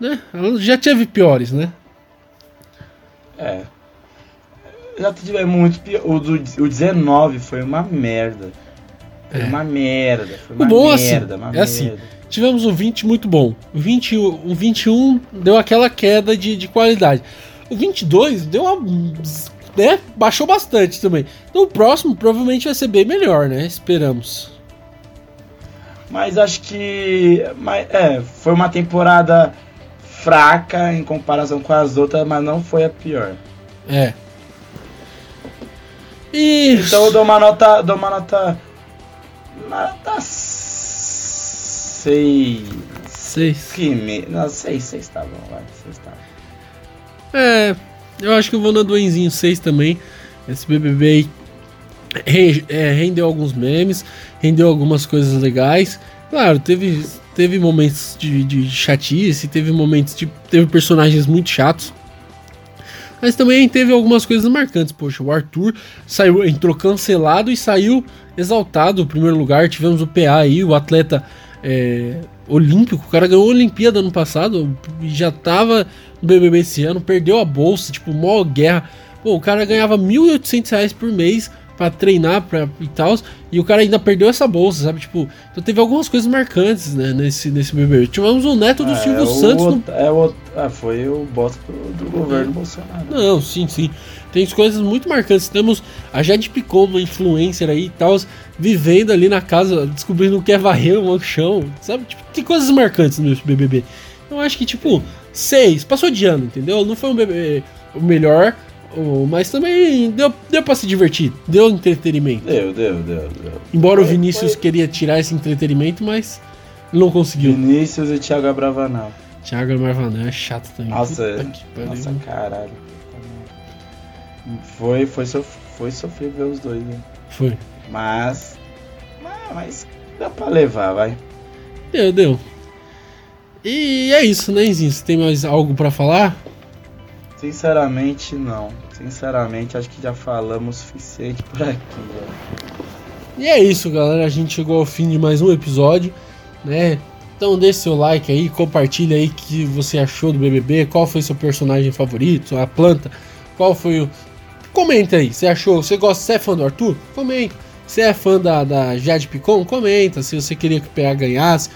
né? Ela já teve piores, né? É. Já tive muito pior. O, do, o 19 foi uma merda. Foi É. uma merda. Foi O uma bom, assim, merda, uma é assim, merda. tivemos um 20 muito bom. O, 20, o 21 deu aquela queda de, de qualidade. O 22 deu uma. Né, baixou bastante também. Então o próximo provavelmente vai ser bem melhor, né? Esperamos. Mas acho que. Mas, é, foi uma temporada fraca em comparação com as outras, mas não foi a pior. É. E... Então eu dou uma nota. Dou uma nota. Nota 6. 6. Que Não, 6, 6 tá bom, vai. 6 tá É. Eu acho que eu vou na Duenzinho 6 também. Esse BBB aí é, rendeu alguns memes, rendeu algumas coisas legais. Claro, teve, teve momentos de, de chatice, teve momentos de. teve personagens muito chatos. Mas também teve algumas coisas marcantes. Poxa, o Arthur saiu, entrou cancelado e saiu exaltado. No primeiro lugar, tivemos o PA aí, o atleta é, olímpico. O cara ganhou a Olimpíada ano passado e já tava no BBB esse ano. Perdeu a bolsa, tipo, mó guerra. Pô, o cara ganhava R$ 1.800 por mês para treinar pra, e tal. E o cara ainda perdeu essa bolsa, sabe? Tipo, então teve algumas coisas marcantes, né, nesse, nesse BBB. Tivemos o neto do é, Silvio é Santos. O, no... é o, ah, foi o bosta do, do governo é. Bolsonaro. Não, sim, sim. Tem coisas muito marcantes. Temos a Jade Picon, uma influencer aí e tal, vivendo ali na casa, descobrindo o que é varrer o chão, sabe? Tipo, tem coisas marcantes no BBB. Eu acho que, tipo, seis, passou de ano, entendeu? Não foi um BBB o melhor, Oh, mas também deu, deu pra se divertir, deu entretenimento. Deu, deu, deu. deu. Embora foi, o Vinícius foi... queria tirar esse entretenimento, mas não conseguiu. Vinícius e Thiago Abravanel. Thiago Abravanel é chato também. Nossa, é. nossa caralho. Foi, foi, sof foi ver os dois, né? Foi. Mas. Mas dá pra levar, vai. Deu, deu. E é isso, né, Zinho? Você tem mais algo para falar? Sinceramente, não. Sinceramente, acho que já falamos o suficiente por aqui. E é isso, galera. A gente chegou ao fim de mais um episódio, né? Então deixe seu like aí, compartilha aí o que você achou do BBB, qual foi seu personagem favorito, a planta, qual foi o... Comenta aí, você achou, você gosta, você é fã do Arthur? Comenta. Você é fã da, da Jade Picon? Comenta. Se você queria que o PA ganhasse,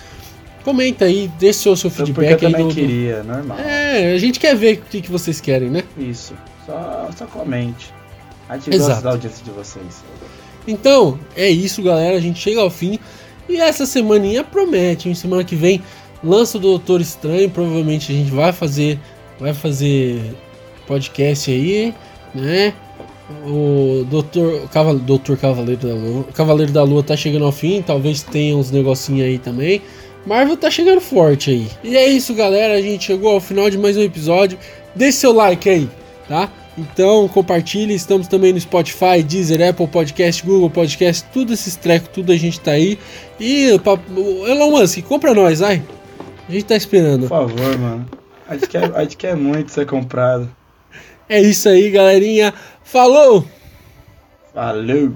Comenta aí, deixa o seu feedback eu também do, queria, normal. É, a gente quer ver o que, que vocês querem, né? Isso. Só, só comente. A gente Exato. gosta da audiência de vocês. Então, é isso, galera. A gente chega ao fim. E essa semaninha promete, hein? Semana que vem lança o Doutor Estranho. Provavelmente a gente vai fazer. Vai fazer podcast aí, né? O Doutor, Caval, Doutor Cavaleiro da Lua. Cavaleiro da Lua tá chegando ao fim. Talvez tenha uns negocinhos aí também. Marvel tá chegando forte aí. E é isso, galera. A gente chegou ao final de mais um episódio. Deixe seu like aí, tá? Então compartilhe. Estamos também no Spotify, Deezer, Apple Podcast, Google Podcast, tudo esses trecos, tudo a gente tá aí. E Elon Musk, compra nós, vai. A gente tá esperando. Por favor, mano. A gente quer, a gente quer muito ser comprado. É isso aí, galerinha. Falou! Falou!